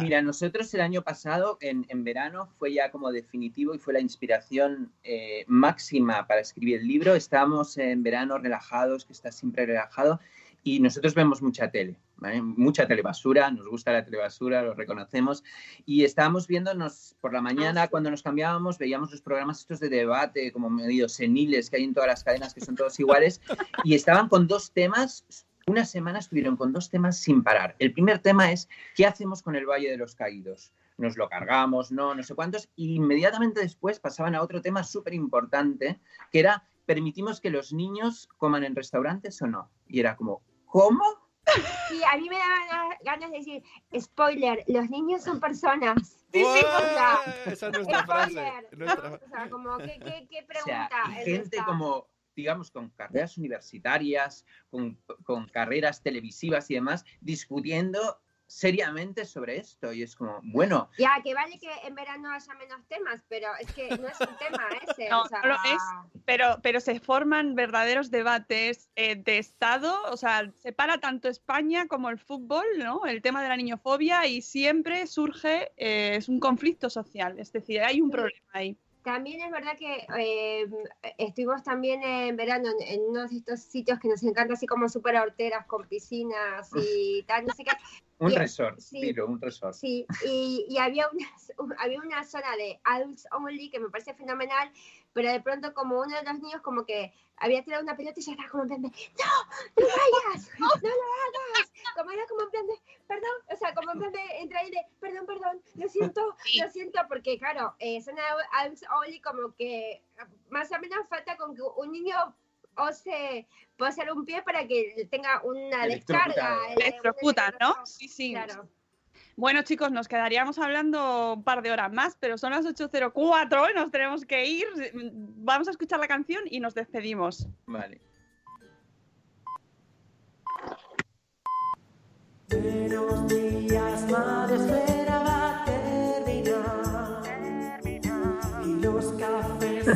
Mira, nosotros el año pasado, en, en verano, fue ya como definitivo y fue la inspiración eh, máxima para escribir el libro. Estábamos en verano relajados, que está siempre relajado, y nosotros vemos mucha tele, ¿vale? mucha telebasura, nos gusta la telebasura, lo reconocemos, y estábamos viéndonos por la mañana, cuando nos cambiábamos, veíamos los programas estos de debate, como medio seniles que hay en todas las cadenas, que son todos iguales, y estaban con dos temas una semana estuvieron con dos temas sin parar. El primer tema es, ¿qué hacemos con el Valle de los Caídos? Nos lo cargamos, no, no sé cuántos, y inmediatamente después pasaban a otro tema súper importante, que era, ¿permitimos que los niños coman en restaurantes o no? Y era como, ¿cómo? Sí, a mí me daban ganas- de decir, spoiler, los niños son personas. Sí, sí, o sea, Esa es nuestra frase. spoiler, nuestra- O sea, como, ¿qué, qué, qué O sea, pregunta y gente esta? como, digamos, con carreras universitarias, con, con carreras televisivas y demás, discutiendo seriamente sobre esto. Y es como, bueno, Ya, que vale que en verano haya menos temas, pero es que no es un tema ese. No, o sea, no es. Pero, pero se forman verdaderos debates eh, de Estado, o sea, separa tanto España como el fútbol, ¿no? El tema de la niñofobia y siempre surge, eh, es un conflicto social, es decir, hay un problema ahí. También es verdad que eh, estuvimos también en verano en, en uno de estos sitios que nos encanta, así como súper horteras con piscinas y tal, no sé qué. Un Y- resort, sí. un resort. Sí, y, y había, una, había una zona de adults only que me parece fenomenal, pero de pronto como uno de los niños como que había tirado una pelota y ya estaba como en plan de, no, no vayas, no lo hagas, como era como en plan de, perdón, o sea, como en plan de entrar y de, perdón, perdón, lo siento, lo siento, porque claro, eh, zona de adults only como que más o menos falta con que un niño ose posar un pie para que tenga una descarga. eh, Electrocutan, ¿no? Sí, sí. Claro. Bueno, chicos, nos quedaríamos hablando un par de horas más, pero son las 8.04 y nos tenemos que ir. Vamos a escuchar la canción y nos despedimos. Vale. Buenos días, madre esfera va a terminar. Y los cafés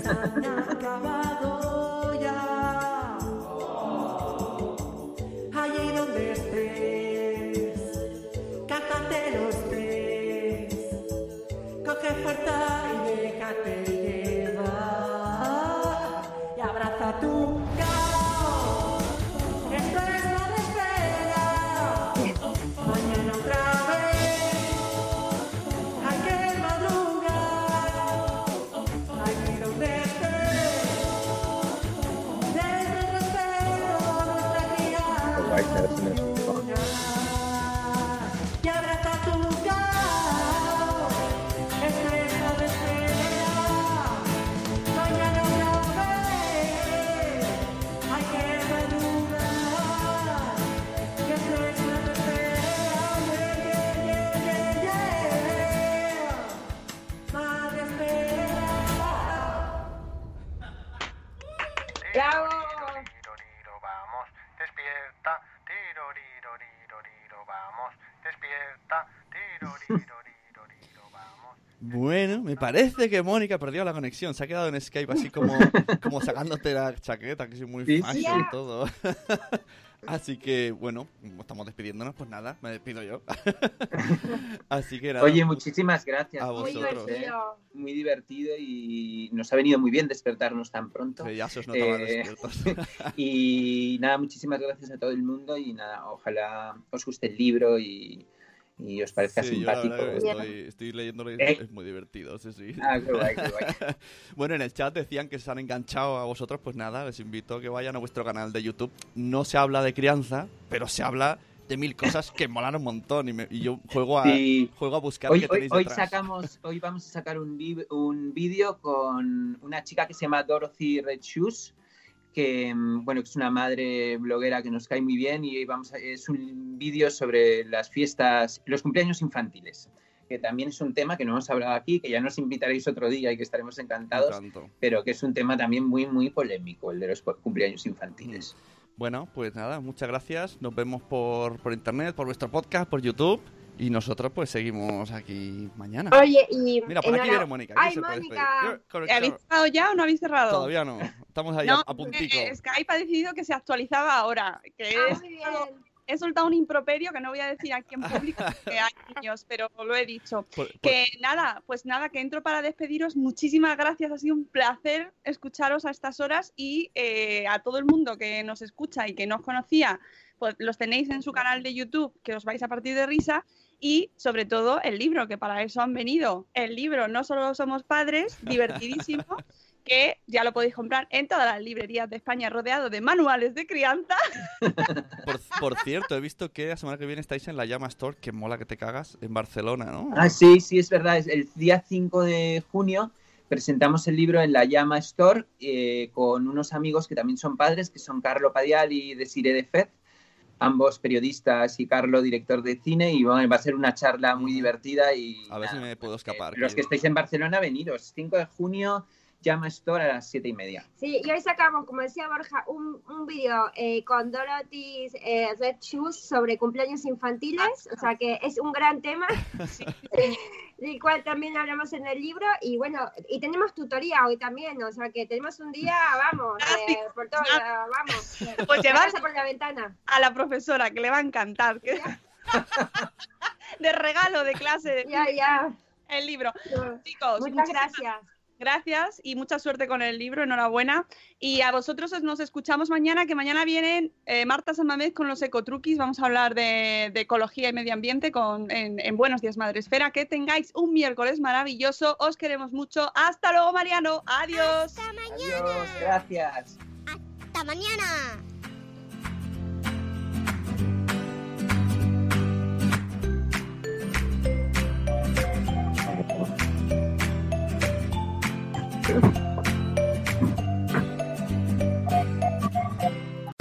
parece que Mónica perdió la conexión. Se ha quedado en Skype así como, como sacándote la chaqueta, que soy muy Sí, fashion y todo. Así que, bueno, como estamos despidiéndonos, pues nada, me despido yo. Así que nada. Oye, muchísimas gracias. A vosotros. todo, ¿eh? Muy divertido y nos ha venido muy bien despertarnos tan pronto. Que ya se os notaba Eh, despiertos. y nada, muchísimas gracias a todo el mundo y nada, ojalá os guste el libro y, y os parezca Sí, yo simpático. verdad que estoy, estoy leyéndolo y ¿Eh? es muy divertido, sí, sí. Ah, qué guay, qué guay. bueno, en el chat decían que se han enganchado a vosotros, pues nada, les invito a que vayan a vuestro canal de YouTube. No se habla de crianza, pero se habla de mil cosas que molan un montón y, me- y yo juego a, Sí. juego a buscar Hoy, qué hoy, tenéis hoy detrás. sacamos, hoy vamos a sacar un, un vídeo con una chica que se llama Dorothy Red Shoes, que mm, bueno, que es una madre bloguera que nos cae muy bien y vamos a- es un vídeo sobre las fiestas, los cumpleaños infantiles, que también es un tema que no hemos hablado aquí, que ya nos invitaréis otro día y que estaremos encantados, pero que es un tema también muy, muy polémico, el de los cu- cumpleaños infantiles. Bueno, pues nada, muchas gracias. Nos vemos por, por internet, por vuestro podcast, por YouTube. Y nosotros pues seguimos aquí mañana. Oye, y. Mira, por aquí viene Mónica. ¡Ay, se puede Mónica! ¿Habéis cerrado ya o no habéis cerrado? Todavía no. Estamos ahí No, a, a puntico. eh, Skype ha decidido que se actualizaba ahora. Que Ah, es- muy bien. he soltado un improperio que no voy a decir aquí en público porque hay niños, pero lo he dicho. Por- por- Que nada, pues nada, que entro para despediros. Muchísimas gracias, ha sido un placer escucharos a estas horas y eh, a todo el mundo que nos escucha y que no os conocía, pues los tenéis en su canal de YouTube, que os vais a partir de risa. Y sobre todo el libro, que para eso han venido. El libro, no solo somos padres, divertidísimo, que ya lo podéis comprar en todas las librerías de España, rodeado de manuales de crianza. Por, por cierto, he visto que la semana que viene estáis en la Llama Store, que mola que te cagas, en Barcelona, ¿no? Ah, sí, sí, es verdad. Es el día 5 de junio presentamos el libro en la Llama Store eh, con unos amigos que también son padres, que son Carlo Padial y Desiree de Fez, ambos periodistas y Carlo director de cine. Y bueno, va a ser una charla muy divertida. y A ver si me puedo escapar. Los que estáis en Barcelona, venidos. 5 de junio, Llama Store a las 7 y media. Sí, y hoy sacamos, como decía Borja, un, un vídeo eh, con Dorothy eh, Red Shoes sobre cumpleaños infantiles, o sea que es un gran tema, del cual también hablamos en el libro, y bueno, y tenemos tutoría hoy también, o sea que tenemos un día, vamos, eh, por todo, vamos, Pues llevar- pasa por la ventana. a la profesora, que le va a encantar. que- de regalo de clase. Ya, ya. El libro. Chicos, Muchas gracias. Gracias y mucha suerte con el libro, enhorabuena. Y a vosotros os- nos escuchamos mañana, que mañana vienen eh, Marta Samamez con los ecotruquis. Vamos a hablar de, de ecología y medio ambiente con, en, en Buenos Días Madresfera. Que tengáis un miércoles maravilloso. Os queremos mucho. Hasta luego, Mariano. Adiós. Hasta mañana. Adiós, gracias. Hasta mañana. Thank you.